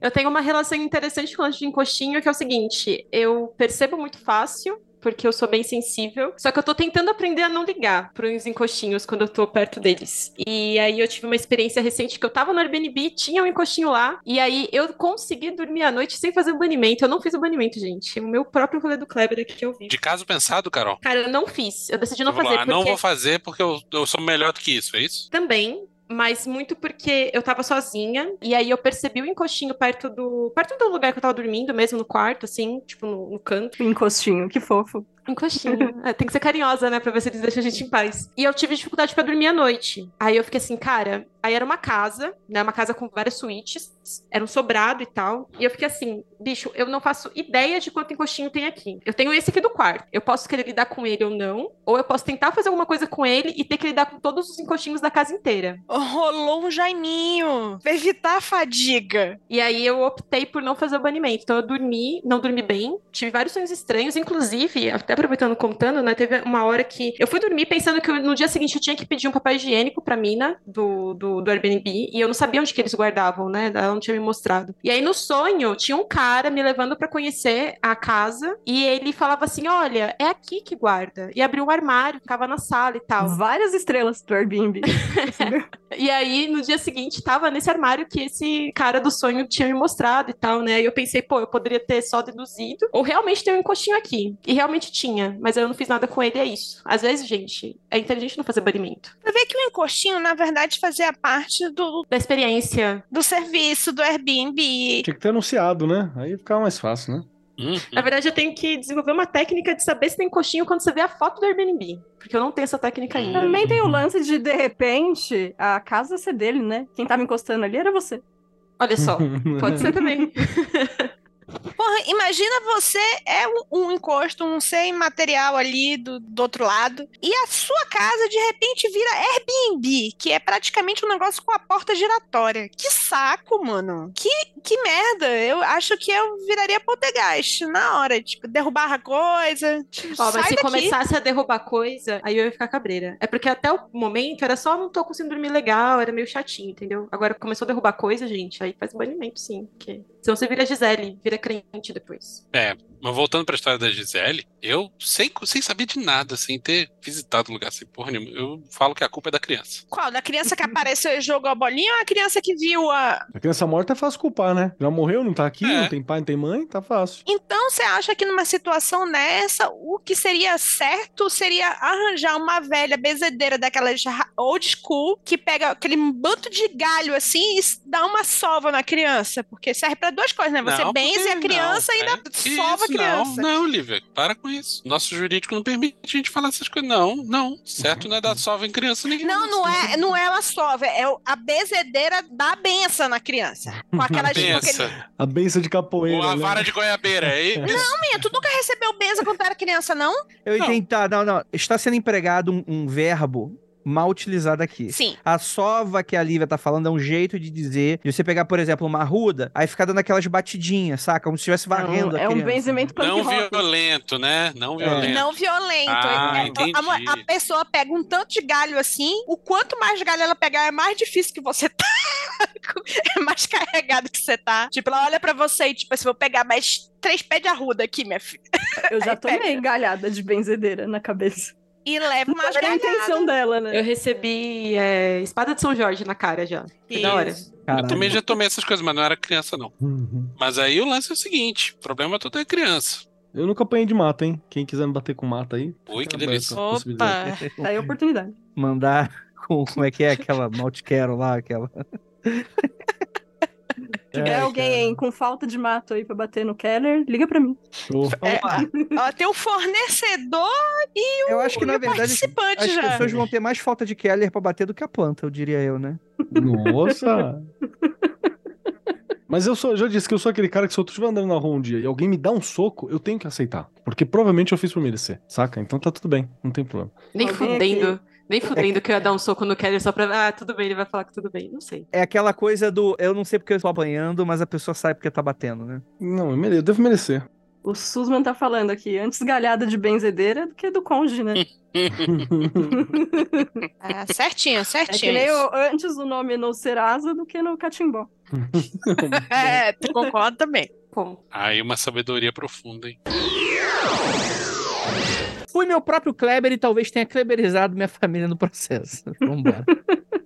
Eu tenho uma relação interessante com o de encostinho, que é o seguinte: eu percebo muito fácil. Porque eu sou bem sensível. Só que eu tô tentando aprender a não ligar pros encostinhos quando eu tô perto deles. E aí eu tive uma experiência recente que eu tava no Airbnb, tinha um encostinho lá. E aí eu consegui dormir à noite sem fazer o banimento. Eu não fiz o banimento, gente. O meu próprio rolê do Kleber aqui que eu vi. De caso pensado, Carol. Cara, eu não fiz. Eu decidi não vou fazer. lá, não porque- vou fazer porque eu, eu sou melhor do que isso, é isso? Também, mas muito porque eu tava sozinha, e aí eu percebi o encostinho perto do. perto do lugar que eu tava dormindo, mesmo no quarto, assim, tipo, no, no canto. Encostinho, que fofo. Encostinho. É, tem que ser carinhosa, né? Pra ver se eles deixam a gente em paz. E eu tive dificuldade pra dormir à noite. Aí eu fiquei assim, cara. Aí era uma casa, né? Uma casa com várias suítes. Era um sobrado e tal. E eu fiquei assim, bicho, eu não faço ideia de quanto encostinho tem aqui. Eu tenho esse aqui do quarto. Eu posso querer lidar com ele ou não. Ou eu posso tentar fazer alguma coisa com ele e ter que lidar com todos os encostinhos da casa inteira. Rolou um jaiminho. Pra evitar a fadiga. E aí eu optei por não fazer o banimento. Então eu dormi, não dormi bem, tive vários sonhos estranhos, inclusive, até aproveitando contando, né, teve uma hora que eu fui dormir pensando que no dia seguinte eu tinha que pedir um papel higiênico pra mina do, do, do Airbnb, e eu não sabia onde que eles guardavam, né, ela não tinha me mostrado. E aí no sonho tinha um cara me levando pra conhecer a casa, e ele falava assim, olha, é aqui que guarda. E abriu um armário, ficava na sala e tal. Várias estrelas pro Airbnb. E aí, no dia seguinte, tava nesse armário que esse cara do sonho tinha me mostrado e tal, né? E eu pensei, pô, eu poderia ter só deduzido, ou realmente tem um encostinho aqui. E realmente tinha, mas eu não fiz nada com ele, é isso. Às vezes, gente, é inteligente não fazer banimento. Pra ver que o encostinho, na verdade, fazia parte do, Da experiência. do serviço do Airbnb. Tinha que ter anunciado, né? Aí ficava mais fácil, né? Uhum. Na verdade, eu tenho que desenvolver uma técnica de saber se tem encostinho quando você vê a foto do Airbnb. Porque eu não tenho essa técnica ainda. Também tem o lance de, de repente, a casa ser dele, né? Quem tava encostando ali era você. Olha só, pode ser também. Porra, imagina você é um, encosto, um ser imaterial ali do, do outro lado, e a sua casa de repente vira Airbnb, que é praticamente um negócio com a porta giratória. Que saco, mano. Que, que merda. Eu acho que eu viraria poltergeist na hora, tipo, derrubar a coisa. Ó, mas se daqui. começasse a derrubar coisa, aí eu ia ficar cabreira. É porque até o momento era só não tô conseguindo dormir legal, era meio chatinho, entendeu? Agora começou a derrubar coisa, gente, aí faz banimento sim. Porque Senão você vira Gisele, vira crente depois. É, mas voltando pra história da Gisele, eu, sem, sem saber de nada, sem ter visitado o lugar sem porra nenhuma, eu falo que a culpa é da criança. Qual? Da criança que apareceu e jogou a bolinha ou a criança que viu a. A criança morta é fácil culpar, né? Já morreu, não tá aqui, É. não tem pai, não tem mãe, tá fácil. Então você acha que numa situação nessa, o que seria certo seria arranjar uma velha bezedeira daquelas old school que pega aquele bando de galho assim e dá uma sova na criança? Porque serve pra duas coisas, né? Você Não, benze a criança não, e ainda é, que sova a isso, criança. Não, não, Lívia, para com isso. Nosso jurídico não permite a gente falar essas coisas. Não, não. Certo não é dar sova em criança nenhuma. Não, não é, não é ela sova, é a bezedeira da benção na criança. Com aquelas. com aquele... Pensa. A benção de capoeira. Ou a né? vara de goiabeira. É isso. Minha, tu nunca recebeu benção quando tu era criança, não? Eu Não. entendi, tá, não, não. Está sendo empregado um, um verbo mal utilizado aqui. Sim. A sova que a Lívia tá falando é um jeito de dizer, de você pegar, por exemplo, uma arruda, aí ficar dando aquelas batidinhas, saca? Como se estivesse varrendo é a um, é um benzimento Não violento, né? Não violento. Não violento. Ah, É- é- entendi. a, a pessoa pega um tanto de galho assim, o quanto mais galho ela pegar, é mais difícil que você tá. é mais carregado que você tá. Tipo, ela olha pra você e, tipo, assim, vou pegar mais três pés de arruda aqui, minha filha. Eu já Aí pega. tomei galhada de benzedeira na cabeça. E leva mais era a intenção dela, né? Eu recebi é, espada de São Jorge na cara já. Que da hora. Isso. Eu Caralho. também já tomei essas coisas, mas não era criança, não. Uhum. Mas aí o lance é o seguinte: o problema todo é criança. Eu nunca apanhei de mata, hein? Quem quiser me bater com mata aí. Ui, que delícia. Opa! Tá aí a oportunidade. Mandar com, como é que é aquela Malte Quero lá, aquela... Se tiver Ai, alguém com falta de mato aí pra bater no Keller, liga pra mim. É, ó, tem o fornecedor e o, Eu acho que, na verdade, participante As já. pessoas vão ter mais falta de Keller pra bater do que a planta, eu diria eu, né? Nossa! Mas eu sou, já disse que eu sou aquele cara que se eu estiver andando na rua um dia e alguém me dá um soco, eu tenho que aceitar. Porque provavelmente eu fiz por merecer, saca? Então tá tudo bem, não tem problema. Nem fudendo. Nem fudendo que eu ia dar um soco no Keller só pra. Ah, tudo bem, ele vai falar que tudo bem. Não sei. É aquela coisa do eu não sei porque eu tô apanhando, mas a pessoa sabe porque tá batendo, né? Não, eu, mere- eu devo merecer. O Susman tá falando aqui, antes galhada de benzedeira do que do cônjuge, né? Ah, certinho, É certinho. que nem isso. o, antes o nome no Serasa do que no Catimbó. É, tu concorda também. Como? Aí uma sabedoria profunda, hein? Fui meu próprio Kleber e talvez tenha kleberizado minha família no processo. Vambora.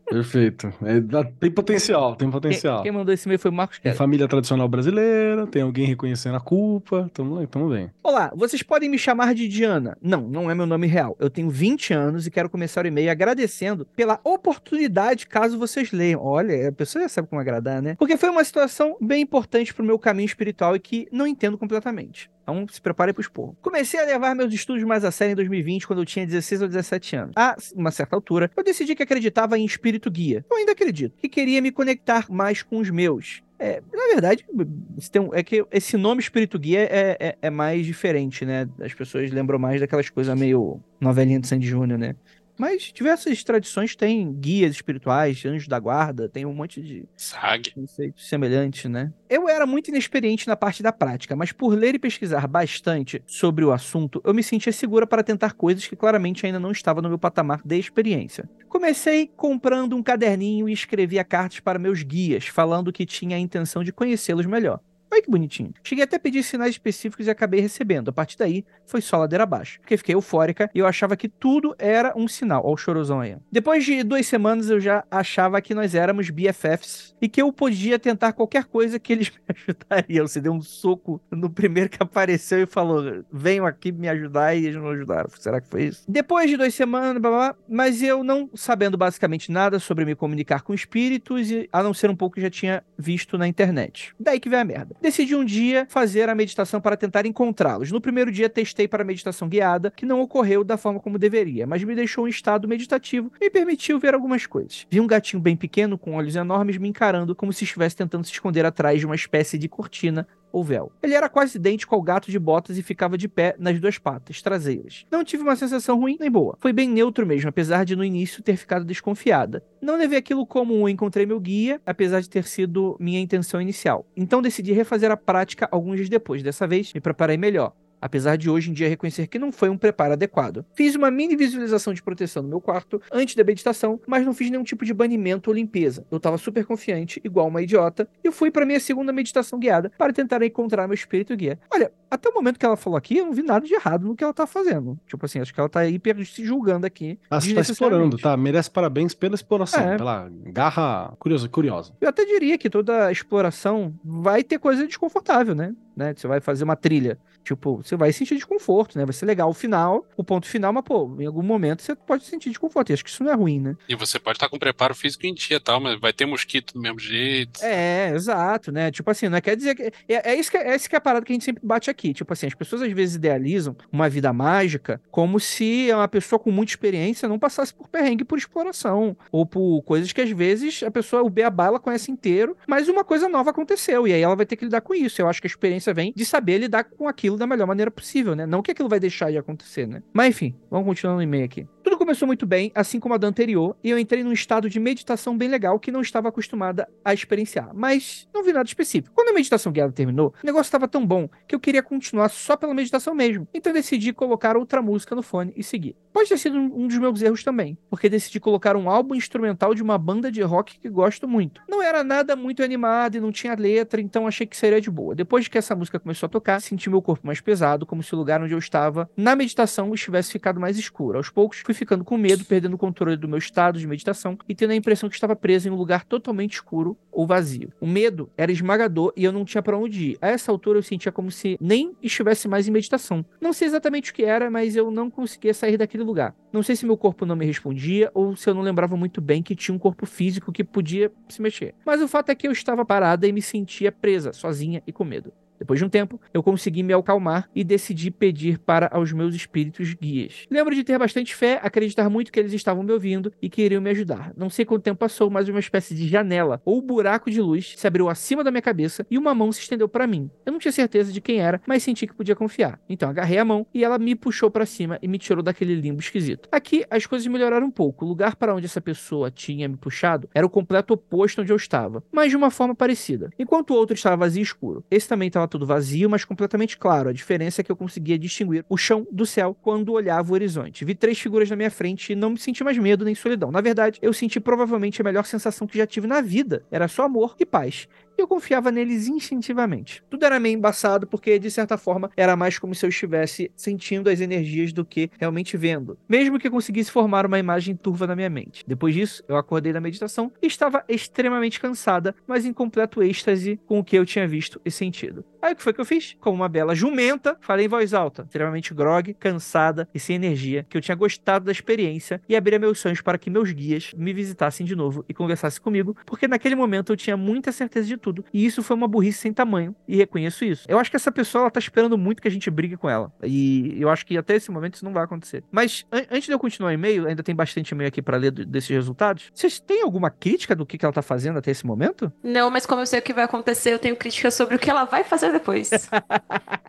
Perfeito. É, tem potencial, tem potencial. Quem, quem mandou esse e-mail foi o Marcos Tem Keller. família tradicional brasileira, tem alguém reconhecendo a culpa. Tamo, tamo bem. Olá, vocês podem me chamar de Diana. Não, não é meu nome real. Eu tenho 20 anos e quero começar o e-mail agradecendo pela oportunidade caso vocês leiam. Olha, a pessoa já sabe como agradar, né? Porque foi uma situação bem importante pro meu caminho espiritual e que não entendo completamente. Então se prepare pro esporro. Comecei a levar meus estudos mais a sério em 2020, quando eu tinha 16 ou 17 anos. A uma certa altura, eu decidi que acreditava em espírito guia. Eu ainda acredito. Que queria me conectar mais com os meus. É, na verdade, um- é que esse nome espírito guia é, é, é mais diferente, né? As pessoas lembram mais daquelas coisas meio novelinha de Sandy Júnior, né? Mas diversas tradições têm guias espirituais, anjos da guarda, tem um monte de conceitos semelhantes, né? Eu era muito inexperiente na parte da prática, mas por ler e pesquisar bastante sobre o assunto, eu me sentia segura para tentar coisas que claramente ainda não estavam no meu patamar de experiência. Comecei comprando um caderninho e escrevia cartas para meus guias, falando que tinha a intenção de conhecê-los melhor. Olha que bonitinho. Cheguei até a pedir sinais específicos e acabei recebendo. A partir daí, foi só ladeira abaixo. Porque fiquei eufórica e eu achava que tudo era um sinal. Olha o chorozão aí. Depois de duas semanas, eu já achava que nós éramos BFFs e que eu podia tentar qualquer coisa que eles me ajudariam. Você deu um soco no primeiro que apareceu e falou: venham aqui me ajudar e eles não ajudaram. Será que foi isso? Depois de duas semanas, blá, blá, mas eu não sabendo basicamente nada sobre me comunicar com espíritos, a não ser um pouco que já tinha visto na internet. Daí que vem a merda. Decidi um dia fazer a meditação para tentar encontrá-los. No primeiro dia, testei para a meditação guiada, que não ocorreu da forma como deveria, mas me deixou em estado meditativo e me permitiu ver algumas coisas. Vi um gatinho bem pequeno, com olhos enormes, me encarando como se estivesse tentando se esconder atrás de uma espécie de cortina ou véu. Ele era quase idêntico ao gato de botas e ficava de pé nas duas patas traseiras. Não tive uma sensação ruim nem boa. Foi bem neutro mesmo, apesar de no início ter ficado desconfiada. Não levei aquilo como um encontrei meu guia, apesar de ter sido minha intenção inicial. Então decidi refazer a prática alguns dias depois. Dessa vez, me preparei melhor. Apesar de hoje em dia reconhecer que não foi um preparo adequado. Fiz uma mini visualização de proteção no meu quarto antes da meditação, mas não fiz nenhum tipo de banimento ou limpeza. Eu tava super confiante, igual uma idiota, e eu fui pra minha segunda meditação guiada para tentar encontrar meu espírito guia. Olha, até o momento que ela falou aqui, eu não vi nada de errado no que ela tá fazendo. Tipo assim, acho que ela tá hiper se julgando aqui. Ah, você tá explorando, tá? Merece parabéns pela exploração, É. pela garra curiosa. curiosa. Eu até diria que toda exploração vai ter coisa desconfortável, né? Né? Você vai fazer uma trilha. Tipo, você vai sentir desconforto, né? Vai ser legal o final, o ponto final, mas, pô, em algum momento você pode sentir desconforto. E acho que isso não é ruim, né? E você pode estar com preparo físico em dia e tal, mas vai ter mosquito do mesmo jeito. É, exato, né? Tipo assim, não quer dizer que. É, é, isso que é isso que é a parada que a gente sempre bate aqui. Tipo assim, as pessoas às vezes idealizam uma vida mágica como se uma pessoa com muita experiência não passasse por perrengue por exploração. Ou por coisas que às vezes a pessoa, o beabá, ela conhece inteiro, mas uma coisa nova aconteceu. E aí ela vai ter que lidar com isso. Eu acho que a experiência vem de saber lidar com aquilo da melhor maneira possível, né? Não que aquilo vai deixar de acontecer, né? Mas enfim, vamos continuar no e-mail aqui. Tudo começou muito bem, assim como a da anterior, e eu entrei num estado de meditação bem legal que não estava acostumada a experienciar. Mas não vi nada específico. Quando a meditação guiada terminou, o negócio estava tão bom que eu queria continuar só pela meditação mesmo. Então decidi colocar outra música no fone e seguir. Pode ter sido um um dos meus erros também, porque decidi colocar um álbum instrumental de uma banda de rock que gosto muito. Não era nada muito animado e não tinha letra, então achei que seria de boa. Depois que essa música começou a tocar, senti meu corpo mais pesado, como se o lugar onde eu estava na meditação estivesse ficado mais escuro. Aos poucos, fui ficando com medo, perdendo o controle do meu estado de meditação e tendo a impressão que estava preso em um lugar totalmente escuro ou vazio. O medo era esmagador e eu não tinha para onde ir. A essa altura eu sentia como se nem estivesse mais em meditação. Não sei exatamente o que era, mas eu não conseguia sair daquele lugar. Não sei se meu corpo não me respondia ou se eu não lembrava muito bem que tinha um corpo físico que podia se mexer. Mas o fato é que eu estava parada e me sentia presa, sozinha e com medo. Depois de um tempo, eu consegui me acalmar e decidi pedir para aos meus espíritos guias. Lembro de ter bastante fé, acreditar muito que eles estavam me ouvindo e que iriam me ajudar. Não sei quanto tempo passou, mas uma espécie de janela ou buraco de luz se abriu acima da minha cabeça e uma mão se estendeu para mim. Eu não tinha certeza de quem era, mas senti que podia confiar. Então agarrei a mão e ela me puxou para cima e me tirou daquele limbo esquisito. Aqui as coisas melhoraram um pouco. O lugar para onde essa pessoa tinha me puxado era o completo oposto onde eu estava, mas de uma forma parecida. Enquanto o outro estava vazio e escuro. Esse também estava tudo vazio, mas completamente claro. A diferença é que eu conseguia distinguir o chão do céu quando olhava o horizonte. Vi três figuras na minha frente e não me senti mais medo nem solidão. Na verdade, eu senti provavelmente a melhor sensação que já tive na vida. Era só amor e paz. Eu confiava neles instintivamente. Tudo era meio embaçado porque, de certa forma, era mais como se eu estivesse sentindo as energias do que realmente vendo. Mesmo que eu conseguisse formar uma imagem turva na minha mente. Depois disso, eu acordei da meditação e estava extremamente cansada, mas em completo êxtase com o que eu tinha visto e sentido. Aí o que foi que eu fiz? Como uma bela jumenta, falei em voz alta, extremamente grog, cansada e sem energia, que eu tinha gostado da experiência e abria meus sonhos para que meus guias me visitassem de novo e conversassem comigo, porque naquele momento eu tinha muita certeza de tudo e isso foi uma burrice sem tamanho e reconheço isso. Eu acho que essa pessoa ela tá esperando muito que a gente brigue com ela e eu acho que até esse momento isso não vai acontecer. Mas an- antes de eu continuar o e-mail, ainda tem bastante e-mail aqui para ler do- desses resultados. Vocês têm alguma crítica do que, que ela tá fazendo até esse momento? Não, mas como eu sei o que vai acontecer, eu tenho críticas sobre o que ela vai fazer depois.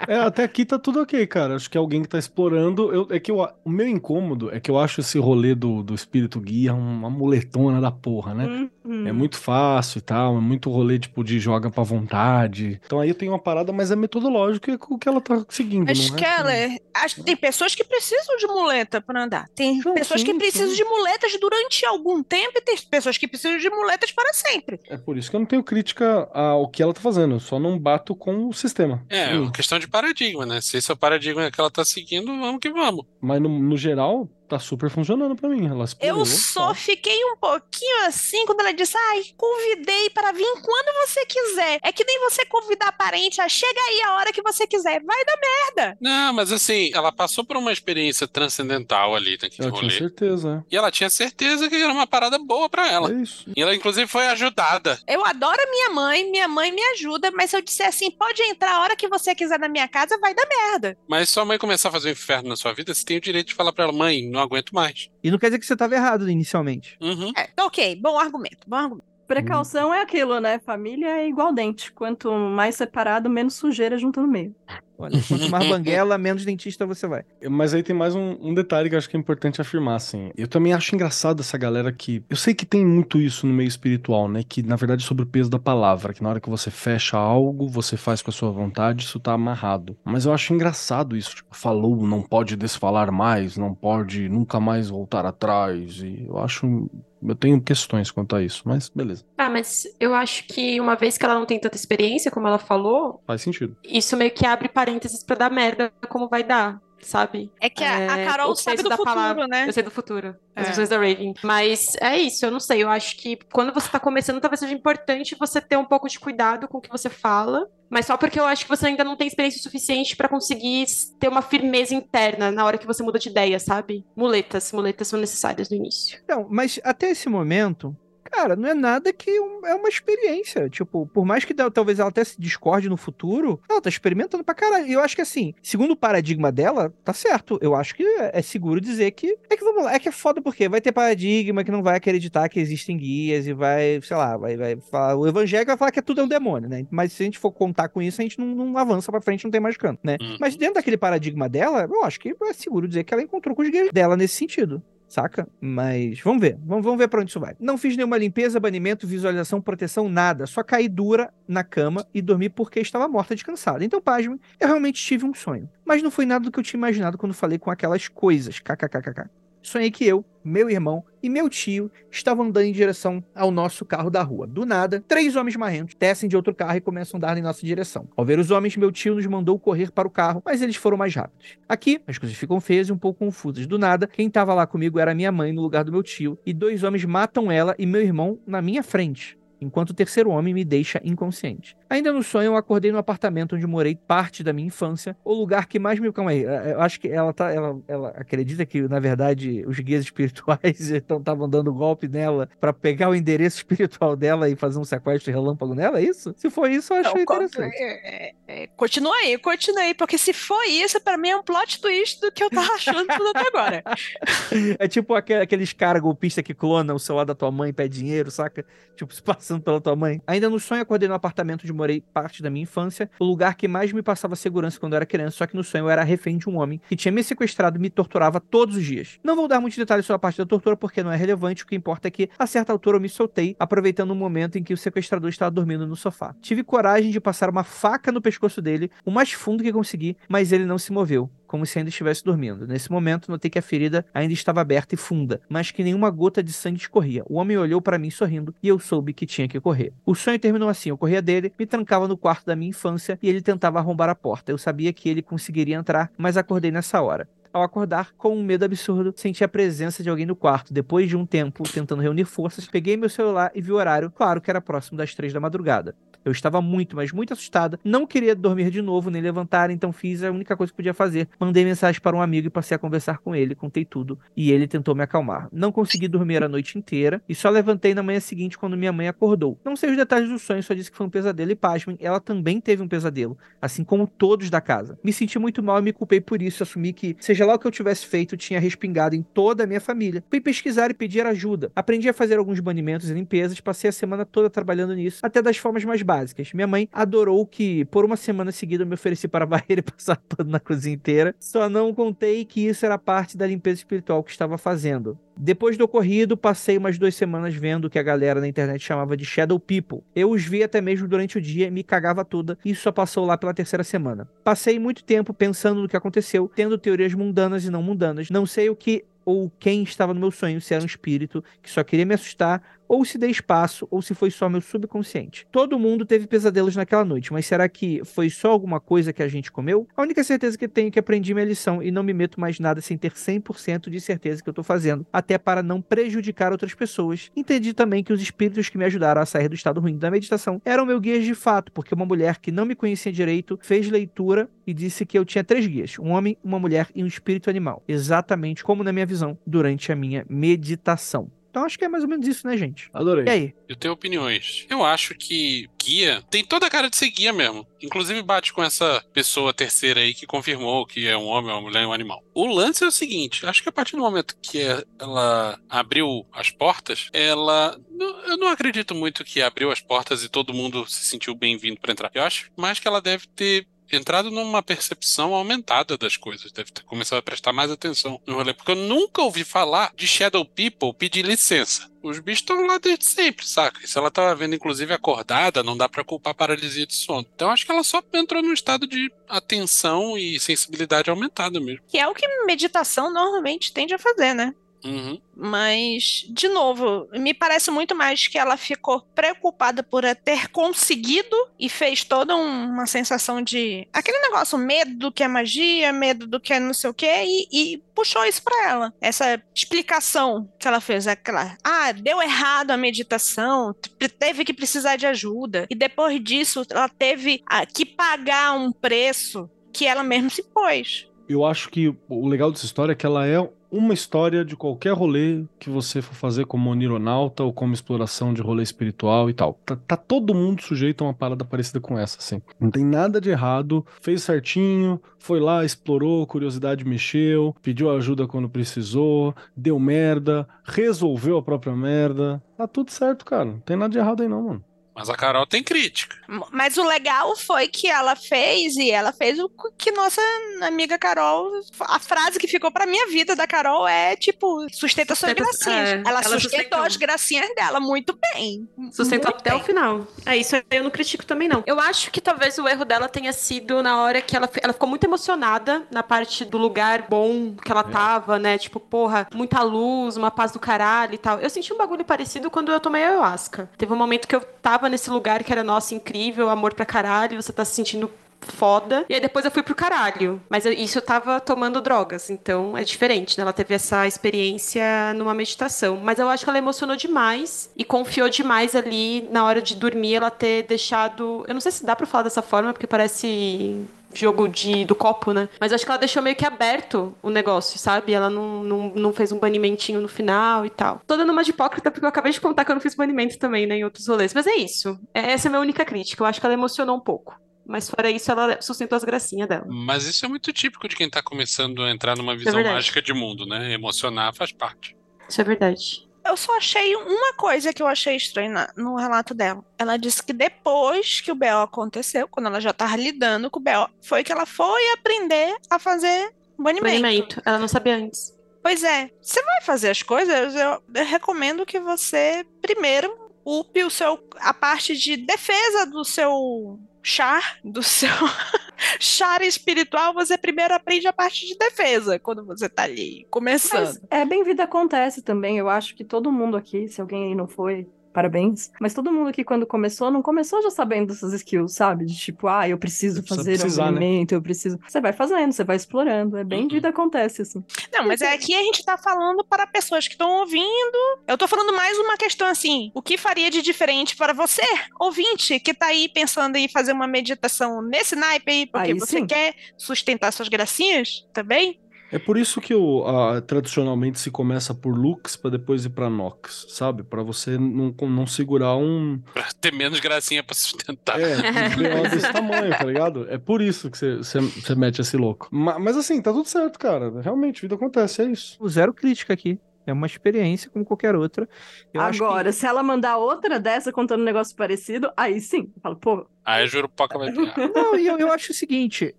É, até aqui tá tudo ok, cara. Acho que é alguém que tá explorando. Eu, é que eu, o meu incômodo é que eu acho esse rolê do, do espírito guia uma muletona da porra, né? Uhum. É muito fácil e tal, é muito rolê, tipo, de joga pra vontade. Então aí eu tenho uma parada, mas é metodológico e é o que ela tá seguindo, Mas, não é? Keller, acho que tem pessoas que precisam de muleta para andar. Tem Não, pessoas que sim, precisam sim. de muletas durante algum tempo e tem pessoas que precisam de muletas para sempre. É por isso que eu não tenho crítica ao que ela tá fazendo, eu só não bato com o sistema. É, Hum. uma questão de paradigma, né? Se esse é o paradigma que ela tá seguindo, vamos que vamos. Mas no, no geral, tá super funcionando pra mim. Ela explorou, Eu só tal. fiquei um pouquinho assim quando ela disse: Ai, convidei para vir quando você quiser. É que nem você convidar parente, ah, chega aí a hora que você quiser. Vai dar merda. Não, mas assim, ela passou por uma experiência transcendental ali naquele Eu tinha rolê. certeza, E ela tinha certeza que era uma parada boa pra é. ela. É isso. E ela, inclusive, foi ajudada. Eu adoro a minha mãe, minha mãe me ajuda, mas se eu disser assim, pode entrar a hora que você quiser na minha casa, vai dar merda. Mas se sua mãe começar a fazer um inferno na sua vida, você tem o direito de falar pra ela, mãe, não aguento mais. E não quer dizer que você estava errado inicialmente. Uhum. É, ok, bom argumento, bom argumento. Precaução é aquilo, né? Família é igual dente. Quanto mais separado, menos sujeira junto no meio. Olha, quanto mais banguela, menos dentista você vai. Mas aí tem mais um, um detalhe que eu acho que é importante afirmar, assim. Eu também acho engraçado essa galera que. Eu sei que tem muito isso no meio espiritual, né? Que na verdade é sobre o peso da palavra, que na hora que você fecha algo, você faz com a sua vontade, isso tá amarrado. Mas eu acho engraçado isso. Tipo, falou, não pode desfalar mais, não pode nunca mais voltar atrás. E eu acho. Eu tenho questões quanto a isso, mas beleza. Ah, mas eu acho que uma vez que ela não tem tanta experiência, como ela falou, Faz sentido. isso meio que abre parênteses pra dar merda como vai dar, sabe? É que a, a É, Carol o sabe do da futuro, palavra. né? Eu sei do futuro. As É. visões da Raven. Mas é isso, eu não sei. Eu acho que quando você tá começando, talvez seja importante você ter um pouco de cuidado com o que você fala. Mas só porque eu acho que você ainda não tem experiência suficiente pra conseguir ter uma firmeza interna na hora que você muda de ideia, sabe? Muletas, muletas são necessárias no início. Então, mas até esse momento, cara, não é nada que um- é uma experiência. Tipo, por mais que tal- talvez ela até se discorde no futuro, ela tá experimentando pra caralho. E eu acho que assim, segundo o paradigma dela, tá certo. Eu acho que é é seguro dizer que. É que vamos lá, é que é foda porque vai ter paradigma que não vai acreditar que existem guias e vai, sei lá, vai, vai falar. O evangélico vai falar que tudo é um demônio, né? Mas se a gente for contar com isso, a gente não, não avança pra frente, não tem mais canto, né? Uhum. Mas dentro daquele paradigma dela, eu acho que é seguro dizer que ela encontrou com os guias dela nesse sentido. Saca? Mas vamos ver. Vamos, vamos ver pra onde isso vai. Não fiz nenhuma limpeza, banimento, visualização, proteção, nada. Só caí dura na cama e dormi porque estava morta de cansada. Então, pasme, eu realmente tive um sonho. Mas não foi nada do que eu tinha imaginado quando falei com aquelas coisas. KKKKK. Sonhei que eu, meu irmão e meu tio estavam andando em direção ao nosso carro da rua. Do nada, três homens marrentos descem de outro carro e começam a andar em nossa direção. Ao ver os homens, meu tio nos mandou correr para o carro, mas eles foram mais rápidos. Aqui, as coisas ficam feias e um pouco confusas. Do nada, quem estava lá comigo era minha mãe no lugar do meu tio, e dois homens matam ela e meu irmão na minha frente. Enquanto o terceiro homem me deixa inconsciente. Ainda no sonho, eu acordei no apartamento onde morei parte da minha infância. O lugar que mais me. Calma aí. eh, Eu acho que ela tá. Ela, ela acredita que, na verdade, os guias espirituais estavam dando golpe nela pra pegar o endereço espiritual dela e fazer um sequestro relâmpago nela, é isso? Se for isso, eu Não, co- interessante. é, é, é, continua aí, continua aí, porque se for isso, pra mim é um plot twist do que eu tava achando tudo até agora. É tipo aque- aqueles caras golpistas que clonam o celular da tua mãe pede dinheiro, saca? Tipo, se passando pela tua mãe. Ainda no sonho, acordei no apartamento onde morei parte da minha infância, o lugar que mais me passava segurança quando eu era criança, só que no sonho eu era refém de um homem que tinha me sequestrado e me torturava todos os dias. Não vou dar muitos detalhes sobre a parte da tortura porque não é relevante, o que importa é que, a certa altura, eu me soltei, aproveitando o momento em que o sequestrador estava dormindo no sofá. Tive coragem de passar uma faca no pescoço dele, o mais fundo que consegui, mas ele não se moveu como se ainda estivesse dormindo. Nesse momento, notei que a ferida ainda estava aberta e funda, mas que nenhuma gota de sangue escorria. O homem olhou para mim sorrindo e eu soube que tinha que correr. O sonho terminou assim: eu corria dele, me trancava no quarto da minha infância e ele tentava arrombar a porta. Eu sabia que ele conseguiria entrar, mas acordei nessa hora. Ao acordar, com um medo absurdo, senti a presença de alguém no quarto. Depois de um tempo tentando reunir forças, peguei meu celular e vi o horário, claro que era próximo das três da madrugada. Eu estava muito, mas muito assustada. Não queria dormir de novo, nem levantar, então fiz a única coisa que podia fazer. Mandei mensagem para um amigo e passei a conversar com ele, contei tudo. E ele tentou me acalmar. Não consegui dormir a noite inteira e só levantei na manhã seguinte quando minha mãe acordou. Não sei os detalhes do sonho, só disse que foi um pesadelo e pasmem, ela também teve um pesadelo, assim como todos da casa. Me senti muito mal e me culpei por isso, assumi que, seja lá o que eu tivesse feito, tinha respingado em toda a minha família. Fui pesquisar e pedir ajuda. Aprendi a fazer alguns banimentos e limpezas, passei a semana toda trabalhando nisso, até das formas mais básicas. Minha mãe adorou que, por uma semana seguida, eu me ofereci para varrer e passar pano na cozinha inteira. Só não contei que isso era parte da limpeza espiritual que estava fazendo. Depois do ocorrido, passei umas duas semanas vendo o que a galera na internet chamava de Shadow People. Eu os vi até mesmo durante o dia me cagava toda, e isso só passou lá pela terceira semana. Passei muito tempo pensando no que aconteceu, tendo teorias mundanas e não mundanas. Não sei o que ou quem estava no meu sonho, se era um espírito que só queria me assustar, ou se dei espaço, ou se foi só meu subconsciente. Todo mundo teve pesadelos naquela noite, mas será que foi só alguma coisa que a gente comeu? A única certeza que tenho é que aprendi minha lição e não me meto mais nada sem ter 100% de certeza que eu tô fazendo, até para não prejudicar outras pessoas. Entendi também que os espíritos que me ajudaram a sair do estado ruim da meditação eram meu guias de fato, porque uma mulher que não me conhecia direito fez leitura e disse que eu tinha três guias: um homem, uma mulher e um espírito animal. Exatamente como na minha visão durante a minha meditação. Então acho que é mais ou menos isso, né, gente? Adorei. E aí? Eu tenho opiniões. Eu acho que guia tem toda a cara de ser guia mesmo. Inclusive bate com essa pessoa terceira aí que confirmou que é um homem, uma mulher e um animal. O lance é o seguinte: acho que a partir do momento que ela abriu as portas, ela. Eu não acredito muito que abriu as portas e todo mundo se sentiu bem-vindo pra entrar. Eu acho mais que ela deve ter entrado numa percepção aumentada das coisas. Deve ter começado a prestar mais atenção no rolê. Porque eu nunca ouvi falar de Shadow People pedir licença. Os bichos estão lá desde sempre, saca? Se ela tava vendo, inclusive, acordada, não dá pra culpar paralisia de sono. Então acho que ela só entrou num estado de atenção e sensibilidade aumentada mesmo. Que é o que meditação normalmente tende a fazer, né? Uhum. Mas, de novo, me parece muito mais que ela ficou preocupada por ter conseguido e fez toda um- uma sensação de. aquele negócio, medo do que é magia, medo do que é não sei o quê, e, e puxou isso pra ela. Essa explicação que ela fez, aquela. Ah, deu errado a meditação, teve que precisar de ajuda. E depois disso, ela teve que pagar um preço que ela mesma se pôs. Eu acho que o legal dessa história é que ela é uma história de qualquer rolê que você for fazer como onironauta ou como exploração de rolê espiritual e tal. Tá, tá todo mundo sujeito a uma parada parecida com essa, assim. Não tem nada de errado, fez certinho, foi lá, explorou, curiosidade mexeu, pediu ajuda quando precisou, deu merda, resolveu a própria merda. Tá tudo certo, cara. Não tem nada de errado aí não, mano. Mas a Carol tem crítica. Mas o legal foi que ela fez, e ela fez o que nossa amiga Carol. A frase que ficou pra minha vida da Carol é tipo: sustenta suas Sustenta- gracinhas. é, ela, ela sustentou sustentou. as gracinhas dela muito bem. Sustentou Muito até o bem. final. É, isso aí eu não critico também, não. Eu acho que talvez o erro dela tenha sido na hora que ela, ela ficou muito emocionada na parte do lugar bom que ela tava, né? Tipo, porra, muita luz, uma paz do caralho e tal. Eu senti um bagulho parecido quando eu tomei ayahuasca. Teve um momento que eu tava nesse lugar que era, nossa, incrível, amor pra caralho, você tá se sentindo foda. E aí depois eu fui pro caralho. Mas isso eu tava tomando drogas, então é diferente, né? Ela teve essa experiência numa meditação. Mas eu acho que ela emocionou demais e confiou demais ali na hora de dormir, ela ter deixado. Eu não sei se dá pra falar dessa forma, porque parece. Jogo de, do copo, né? Mas acho que ela deixou meio que aberto o negócio, sabe? Ela não, não, não fez um banimentinho no final e tal. Tô dando uma de hipócrita porque eu acabei de contar que eu não fiz banimento também, né? Em outros rolês. Mas é isso. É- Essa é a minha única crítica. Eu acho que ela emocionou um pouco. Mas fora isso, ela sustentou as gracinhas dela. Mas isso é muito típico de quem tá começando a entrar numa visão verdade. mágica de mundo, né? Emocionar faz parte. Isso é verdade. Eu só achei uma coisa que eu achei estranha no relato dela. Ela disse que depois que o BO aconteceu, quando ela já tava lidando com o BO, foi que ela foi aprender a fazer banimento. Banimento. Ela não sabia antes. Pois é, você vai fazer as coisas, eu, eu recomendo que você primeiro upe o seu a parte de defesa do seu char, do seu char espiritual, você primeiro aprende a parte de defesa quando você tá ali começando. Mas é bem vida acontece também. Eu acho que todo mundo aqui, se alguém aí não foi, parabéns. Mas todo mundo aqui, quando começou, não começou já sabendo dessas skills, sabe? De tipo, ah, eu preciso fazer um né? movimento, eu preciso. Você vai fazendo, você vai explorando. É bem Uhum. vida acontece, assim. Não, mas é aqui a gente tá falando para pessoas que estão ouvindo. Eu tô falando mais uma questão assim: o que faria de diferente para você, ouvinte, que tá aí pensando em fazer uma meditação nesse naipe aí, porque Aí você sim. quer sustentar suas gracinhas também? É por isso que o, a- tradicionalmente se começa por Lux pra depois ir pra Nox, sabe? Pra você não, não segurar um. Pra ter menos gracinha pra sustentar. É, um desse tamanho, tá ligado? É por isso que você, você, você mete esse louco. Ma- Mas, assim, tá tudo certo, cara. Realmente, vida acontece, é isso. Zero crítica aqui. É uma experiência como qualquer outra. Eu acho que- Agora, se ela mandar outra dessa contando um negócio parecido, aí sim. Eu falo, pô, Aí a Jurupoca vai pirar. Não, e eu, eu acho o seguinte,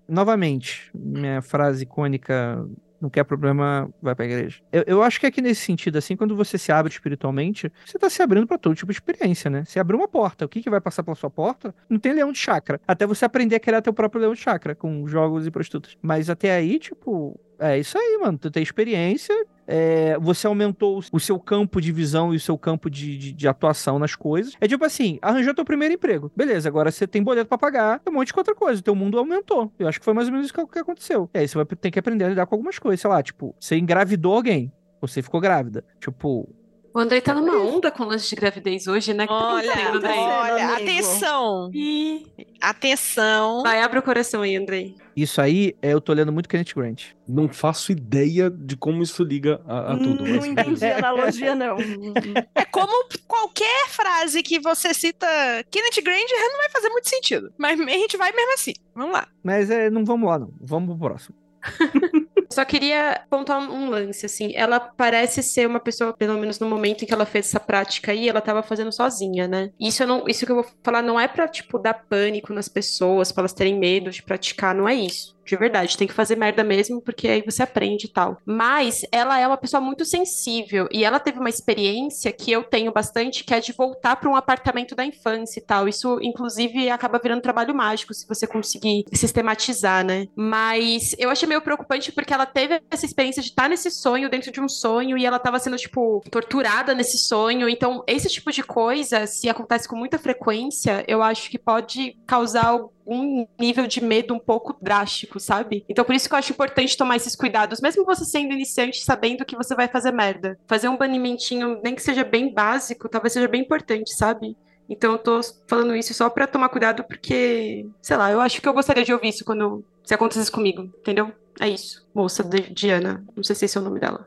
novamente, minha frase icônica, não quer problema, vai pra igreja. Eu, eu acho que aqui nesse sentido, assim, quando você se abre espiritualmente, você tá se abrindo pra todo tipo de experiência, né? Você abriu uma porta, o que, que vai passar pela sua porta? Não tem leão de chakra. Até você aprender a criar teu próprio leão de chakra, com jogos e prostitutas. Mas até aí, tipo, é isso aí, mano. Tu tem experiência, é, você aumentou o- seu campo de visão e o seu campo de, de, de atuação nas coisas. É tipo assim, arranjou teu primeiro emprego. Beleza, agora você tem boleto pra pagar, tem um monte de outra coisa. O teu mundo aumentou. Eu acho que foi mais ou menos isso que aconteceu. E aí você vai ter que aprender a lidar com algumas coisas. Sei lá, tipo, você engravidou alguém. Você ficou grávida. Tipo, O Andrei tá numa onda com lance de gravidez hoje, né? Que tá Olha, olha, atenção, Ih, atenção. Vai, abre o coração aí, Andrei. isso aí, é, eu tô lendo muito Kenneth Grant. Não faço ideia de como isso liga a, a tudo. não mas entendi a analogia, não. É como qualquer frase que você cita Kenneth Granger não vai fazer muito sentido. Mas a gente vai mesmo assim. Vamos lá. Mas é, não vamos lá, não. Vamos pro próximo. só queria pontuar um lance, assim. Ela parece ser uma pessoa, pelo menos no momento em que ela fez essa prática aí, ela tava fazendo sozinha, né? Isso, não, isso que eu vou falar não é pra, tipo, dar pânico nas pessoas, pra elas terem medo de praticar, não é isso. De verdade, tem que fazer merda mesmo, porque aí você aprende e tal. Mas ela é uma pessoa muito sensível e ela teve uma experiência que eu tenho bastante, que é de voltar para um apartamento da infância e tal. Isso, inclusive, acaba virando trabalho mágico se você conseguir sistematizar, né? Mas eu achei meio preocupante porque ela teve essa experiência de estar nesse sonho, dentro de um sonho, e ela estava sendo, tipo, torturada nesse sonho. Então, esse tipo de coisa, se acontece com muita frequência, eu acho que pode causar um nível de medo um pouco drástico, sabe? Então por isso que eu acho importante tomar esses cuidados, mesmo você sendo iniciante, sabendo que você vai fazer merda. Fazer um banimentinho, nem que seja bem básico, talvez seja bem importante, sabe? Então eu tô falando isso só pra tomar cuidado, porque, sei lá, eu acho que eu gostaria de ouvir isso quando se acontecesse comigo, entendeu? É isso. Moça de Diana. Não sei se esse é o nome dela.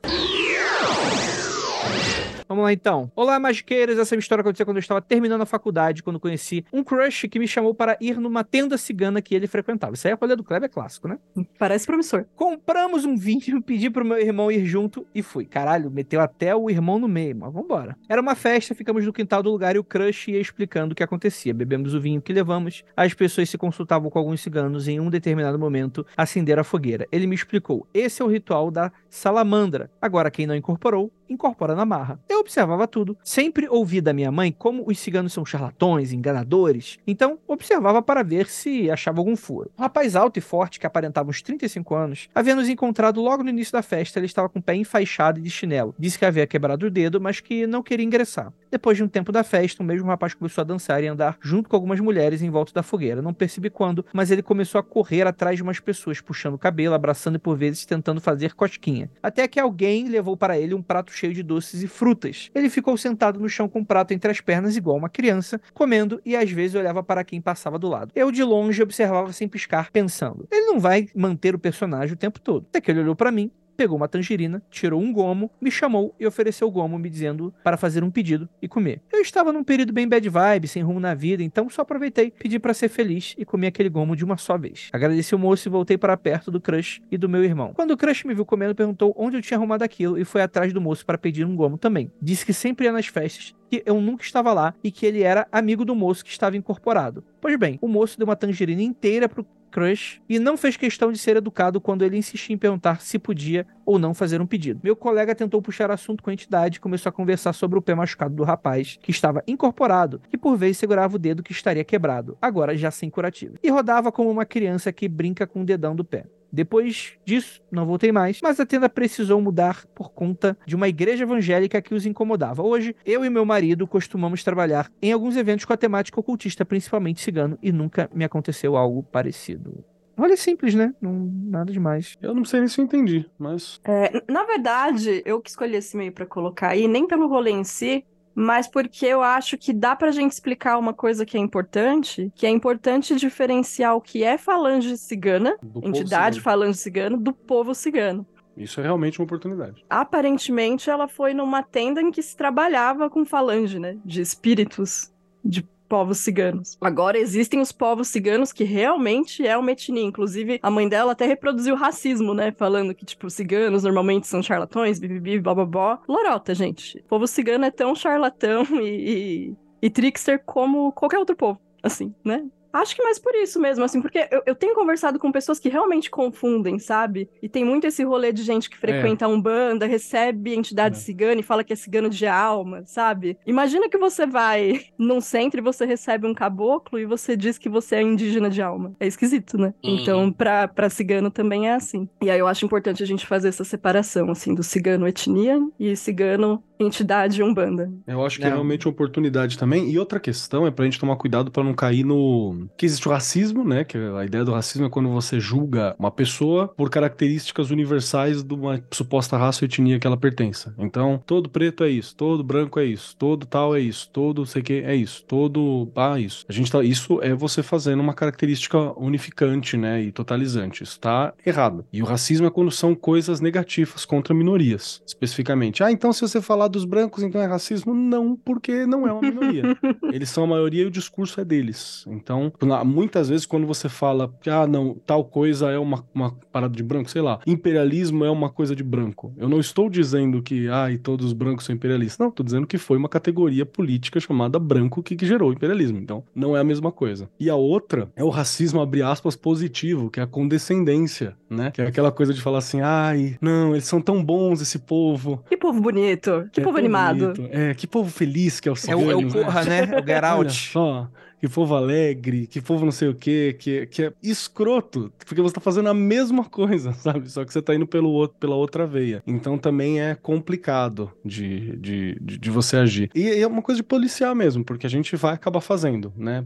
Vamos lá então. Olá, magiqueiros. Essa é história aconteceu quando eu estava terminando a faculdade, quando conheci um crush que me chamou para ir numa tenda cigana que ele frequentava. Isso aí é a do Kleber é clássico, né? Parece promissor. Compramos um vinho, pedi pro meu irmão ir junto e fui. Caralho, meteu até o irmão no meio, mas vambora. Era uma festa, ficamos no quintal do lugar e o crush ia explicando o que acontecia. Bebemos o vinho que levamos, as pessoas se consultavam com alguns ciganos e em um determinado momento acenderam a fogueira. Ele me explicou: esse é o ritual da salamandra. Agora, quem não incorporou, incorpora na marra. Eu observava tudo. Sempre ouvi da minha mãe como os ciganos são charlatões, enganadores. Então, observava para ver se achava algum furo. Um rapaz alto e forte, que aparentava uns 35 anos, havia nos encontrado logo no início da festa. Ele estava com o pé enfaixado e de chinelo. Disse que havia quebrado o dedo, mas que não queria ingressar. Depois de um tempo da festa, o mesmo rapaz começou a dançar e andar junto com algumas mulheres em volta da fogueira. Não percebi quando, mas ele começou a correr atrás de umas pessoas, puxando o cabelo, abraçando e por vezes tentando fazer cosquinha. Até que alguém levou para ele um prato cheio de doces e frutas. Ele ficou sentado no chão com um prato entre as pernas, igual uma criança, comendo e às vezes olhava para quem passava do lado. Eu de longe observava sem piscar, pensando: ele não vai manter o personagem o tempo todo. Até que ele olhou para mim, pegou uma tangerina, tirou um gomo, me chamou e ofereceu o gomo, me dizendo para fazer um pedido e comer. Eu estava num período bem bad vibe, sem rumo na vida, então só aproveitei, pedi para ser feliz e comi aquele gomo de uma só vez. Agradeci o moço e voltei para perto do crush e do meu irmão. Quando o crush me viu comendo, perguntou onde eu tinha arrumado aquilo e foi atrás do moço para pedir um gomo também. Disse que sempre ia nas festas que eu nunca estava lá e que ele era amigo do moço que estava incorporado. Pois bem, o moço deu uma tangerina inteira pro crush e não fez questão de ser educado quando ele insistia em perguntar se podia ou não fazer um pedido. Meu colega tentou puxar assunto com a entidade e começou a conversar sobre o pé machucado do rapaz, que estava incorporado e por vezes segurava o dedo que estaria quebrado, agora já sem curativo, e rodava como uma criança que brinca com o dedão do pé. Depois disso, não voltei mais, mas a tenda precisou mudar por conta de uma igreja evangélica que os incomodava. Hoje, eu e meu marido costumamos trabalhar em alguns eventos com a temática ocultista, principalmente cigano, e nunca me aconteceu algo parecido. Olha, simples, né? Não, nada demais. Eu não sei nem se eu entendi, mas. É, na verdade, eu que escolhi esse meio pra colocar aí, nem pelo rolê em si, mas porque eu acho que dá pra gente explicar uma coisa que é importante, que é importante diferenciar o que é falange cigana, Do entidade cigano. falange cigano, do povo cigano. Isso é realmente uma oportunidade. Aparentemente, ela foi numa tenda em que se trabalhava com falange, né? De espíritos de povos ciganos. Agora existem os povos ciganos que realmente é uma etnia. Inclusive, a mãe dela até reproduziu racismo, né? Falando que, tipo, ciganos normalmente são charlatões, bibibi, bababó. Lorota, gente. O povo cigano é tão charlatão e, e, e trickster como qualquer outro povo, assim, né? Acho que mais por isso mesmo, assim, porque eu, eu tenho conversado com pessoas que realmente confundem, sabe? E tem muito esse rolê de gente que frequenta a Umbanda, recebe entidade É. cigana e fala que é cigano de alma, sabe? Imagina que você vai num centro e você recebe um caboclo e você diz que você é indígena de alma. É esquisito, né? Uhum. Então, pra, pra cigano também é assim. E aí eu acho importante a gente fazer essa separação, assim, do cigano etnia e cigano entidade Umbanda. Eu acho que é Não. realmente uma oportunidade também. E outra questão é pra gente tomar cuidado pra não cair no. Que existe o racismo, né? Que a ideia do racismo é quando você julga uma pessoa por características universais de uma suposta raça ou etnia que ela pertença. Então, todo preto é isso, todo branco é isso, todo tal é isso, todo sei que é isso, todo. Ah, isso. A gente tá. Isso é você fazendo uma característica unificante, né? E totalizante. Isso tá errado. E o racismo é quando são coisas negativas contra minorias, especificamente. Ah, então se você falar falar dos brancos, então é racismo? Não, porque não é uma minoria. eles são a maioria e o discurso é deles. Então, muitas vezes, quando você fala que, ah, não, tal coisa é uma, uma parada de branco, sei lá, imperialismo é uma coisa de branco. Eu não estou dizendo que, ah, e todos os brancos são imperialistas. Não, estou dizendo que foi uma categoria política chamada branco que, que gerou o imperialismo. Então, não é a mesma coisa. E a outra é o racismo, abre aspas, positivo, que é a condescendência, né? Que é aquela coisa de falar assim, ai, não, eles são tão bons, esse povo. Que povo bonito, que, é povo animado. Bonito. É, que povo feliz que é o É o, é o Corra, né? É o. Olha só que povo alegre, que povo não sei o quê, que, que é escroto, porque você tá fazendo a mesma coisa, sabe? Só que você tá indo pelo outro, pela outra veia. Então também é complicado de, de, de, de você agir. E é uma coisa de policiar mesmo, porque a gente vai acabar fazendo, né?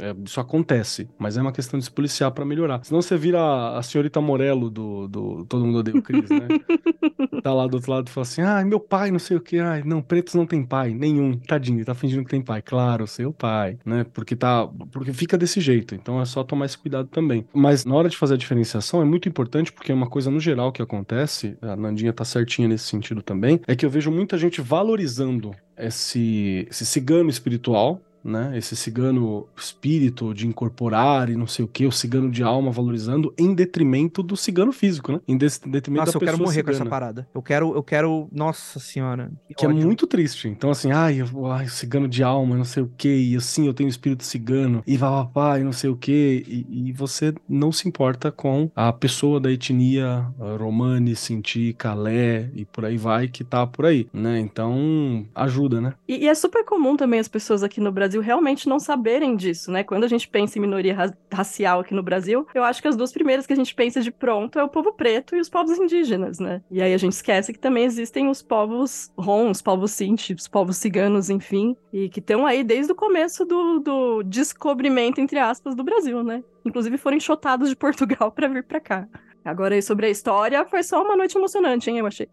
É, isso acontece, mas é uma questão de se policiar para melhorar. Senão você vira a, senhorita Morello do, do Todo Mundo Odeia o Cris, né? tá lá do outro lado e fala assim: ai, meu pai, não sei o que, ai, não, pretos não tem pai, nenhum, tadinho, tá fingindo que tem pai. Claro, seu pai, né? Porque tá. Porque fica desse jeito, então é só tomar esse cuidado também. Mas na hora de fazer a diferenciação é muito importante, porque é uma coisa no geral que acontece, a Nandinha tá certinha nesse sentido também, é que eu vejo muita gente valorizando esse, esse cigano espiritual, né? Esse cigano espírito de incorporar e não sei o que, o cigano de alma valorizando em detrimento do cigano físico, né? Em detrimento Nossa, da eu quero morrer cigana. com essa parada. Eu quero, eu quero, nossa senhora. Que, que é muito triste. Então, assim, ai, eu, ai, cigano de alma, não sei o que, e assim, eu tenho espírito cigano, e papapá, e não sei o que, e, e, você não se importa com a pessoa da etnia romani, Sinti, Calé, e por aí vai, que tá por aí, né? Então, ajuda, né? E, e é super comum também as pessoas aqui no Brasil realmente não saberem disso, né? Quando a gente pensa em minoria ra racial aqui no Brasil, eu acho que as duas primeiras que a gente pensa de pronto é o povo preto e os povos indígenas, né? E aí a gente esquece que também existem os povos rom, os povos sinti, os povos ciganos, enfim, e que estão aí desde o começo do, do descobrimento, entre aspas, do Brasil, né? Inclusive foram enxotados de Portugal para vir para cá. Agora, aí sobre a história, foi só uma noite emocionante, hein? Eu achei.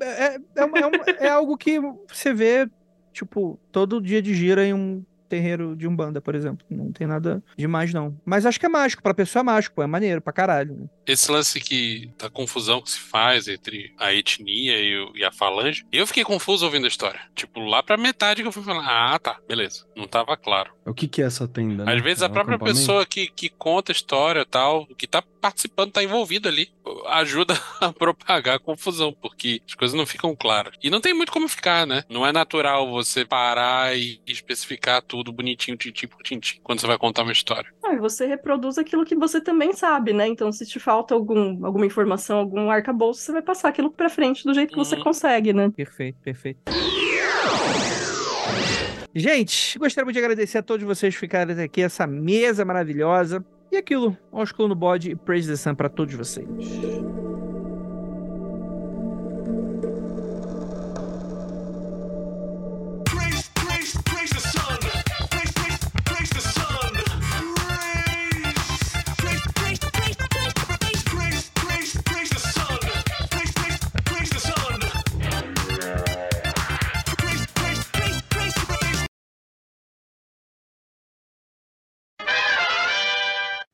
É, é, é, uma, é, uma, é algo que você vê, tipo, todo dia de gira em um terreiro de Umbanda, por exemplo. Não tem nada demais, não. Mas acho que é mágico. Pra pessoa é mágico, pô. É maneiro pra caralho. Né? Esse lance que da confusão que se faz entre a etnia e, e, a falange, eu fiquei confuso ouvindo a história. Tipo, lá pra metade que eu fui falar, ah, tá, beleza. Não tava claro. O que que é essa tenda, né? Às vezes a É um própria pessoa que, que conta a história tal, que tá participando, tá envolvido ali, ajuda a propagar a confusão, porque as coisas não ficam claras. E não tem muito como ficar, né? Não é natural você parar e especificar tudo bonitinho, tintim por tintim, quando você vai contar uma história. Ah, você reproduz aquilo que você também sabe, né? Então, se te falta algum, alguma informação, algum arcabouço, você vai passar aquilo pra frente do jeito que você Uhum. consegue, né? Perfeito, perfeito. Gente, gostaria muito de agradecer a todos vocês que ficaram até aqui, essa mesa maravilhosa. E aquilo, Ósculo no bode e Praise the Sun pra todos vocês.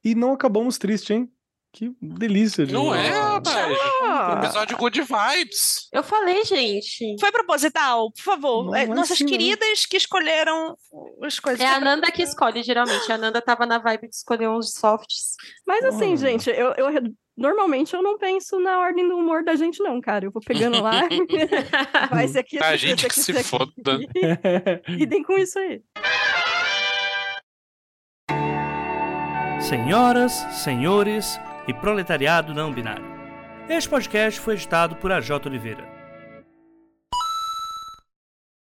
E não acabamos triste, hein? Que delícia de Não é, rapaz? Ah. Episódio Good Vibes. Eu falei, gente. Foi proposital, por favor. Não É, é nossas assim, não. queridas que escolheram as coisas. É a Nanda que escolhe, geralmente. A Nanda tava na vibe de escolher uns softs. Mas assim, Hum. gente, eu, eu normalmente eu não penso na ordem do humor da gente, não, cara. Eu vou pegando lá. vai esse aqui, A gente que se aqui. foda. Idem com isso aí. Senhoras, senhores e proletariado não binário. Este podcast foi editado por AJ Oliveira.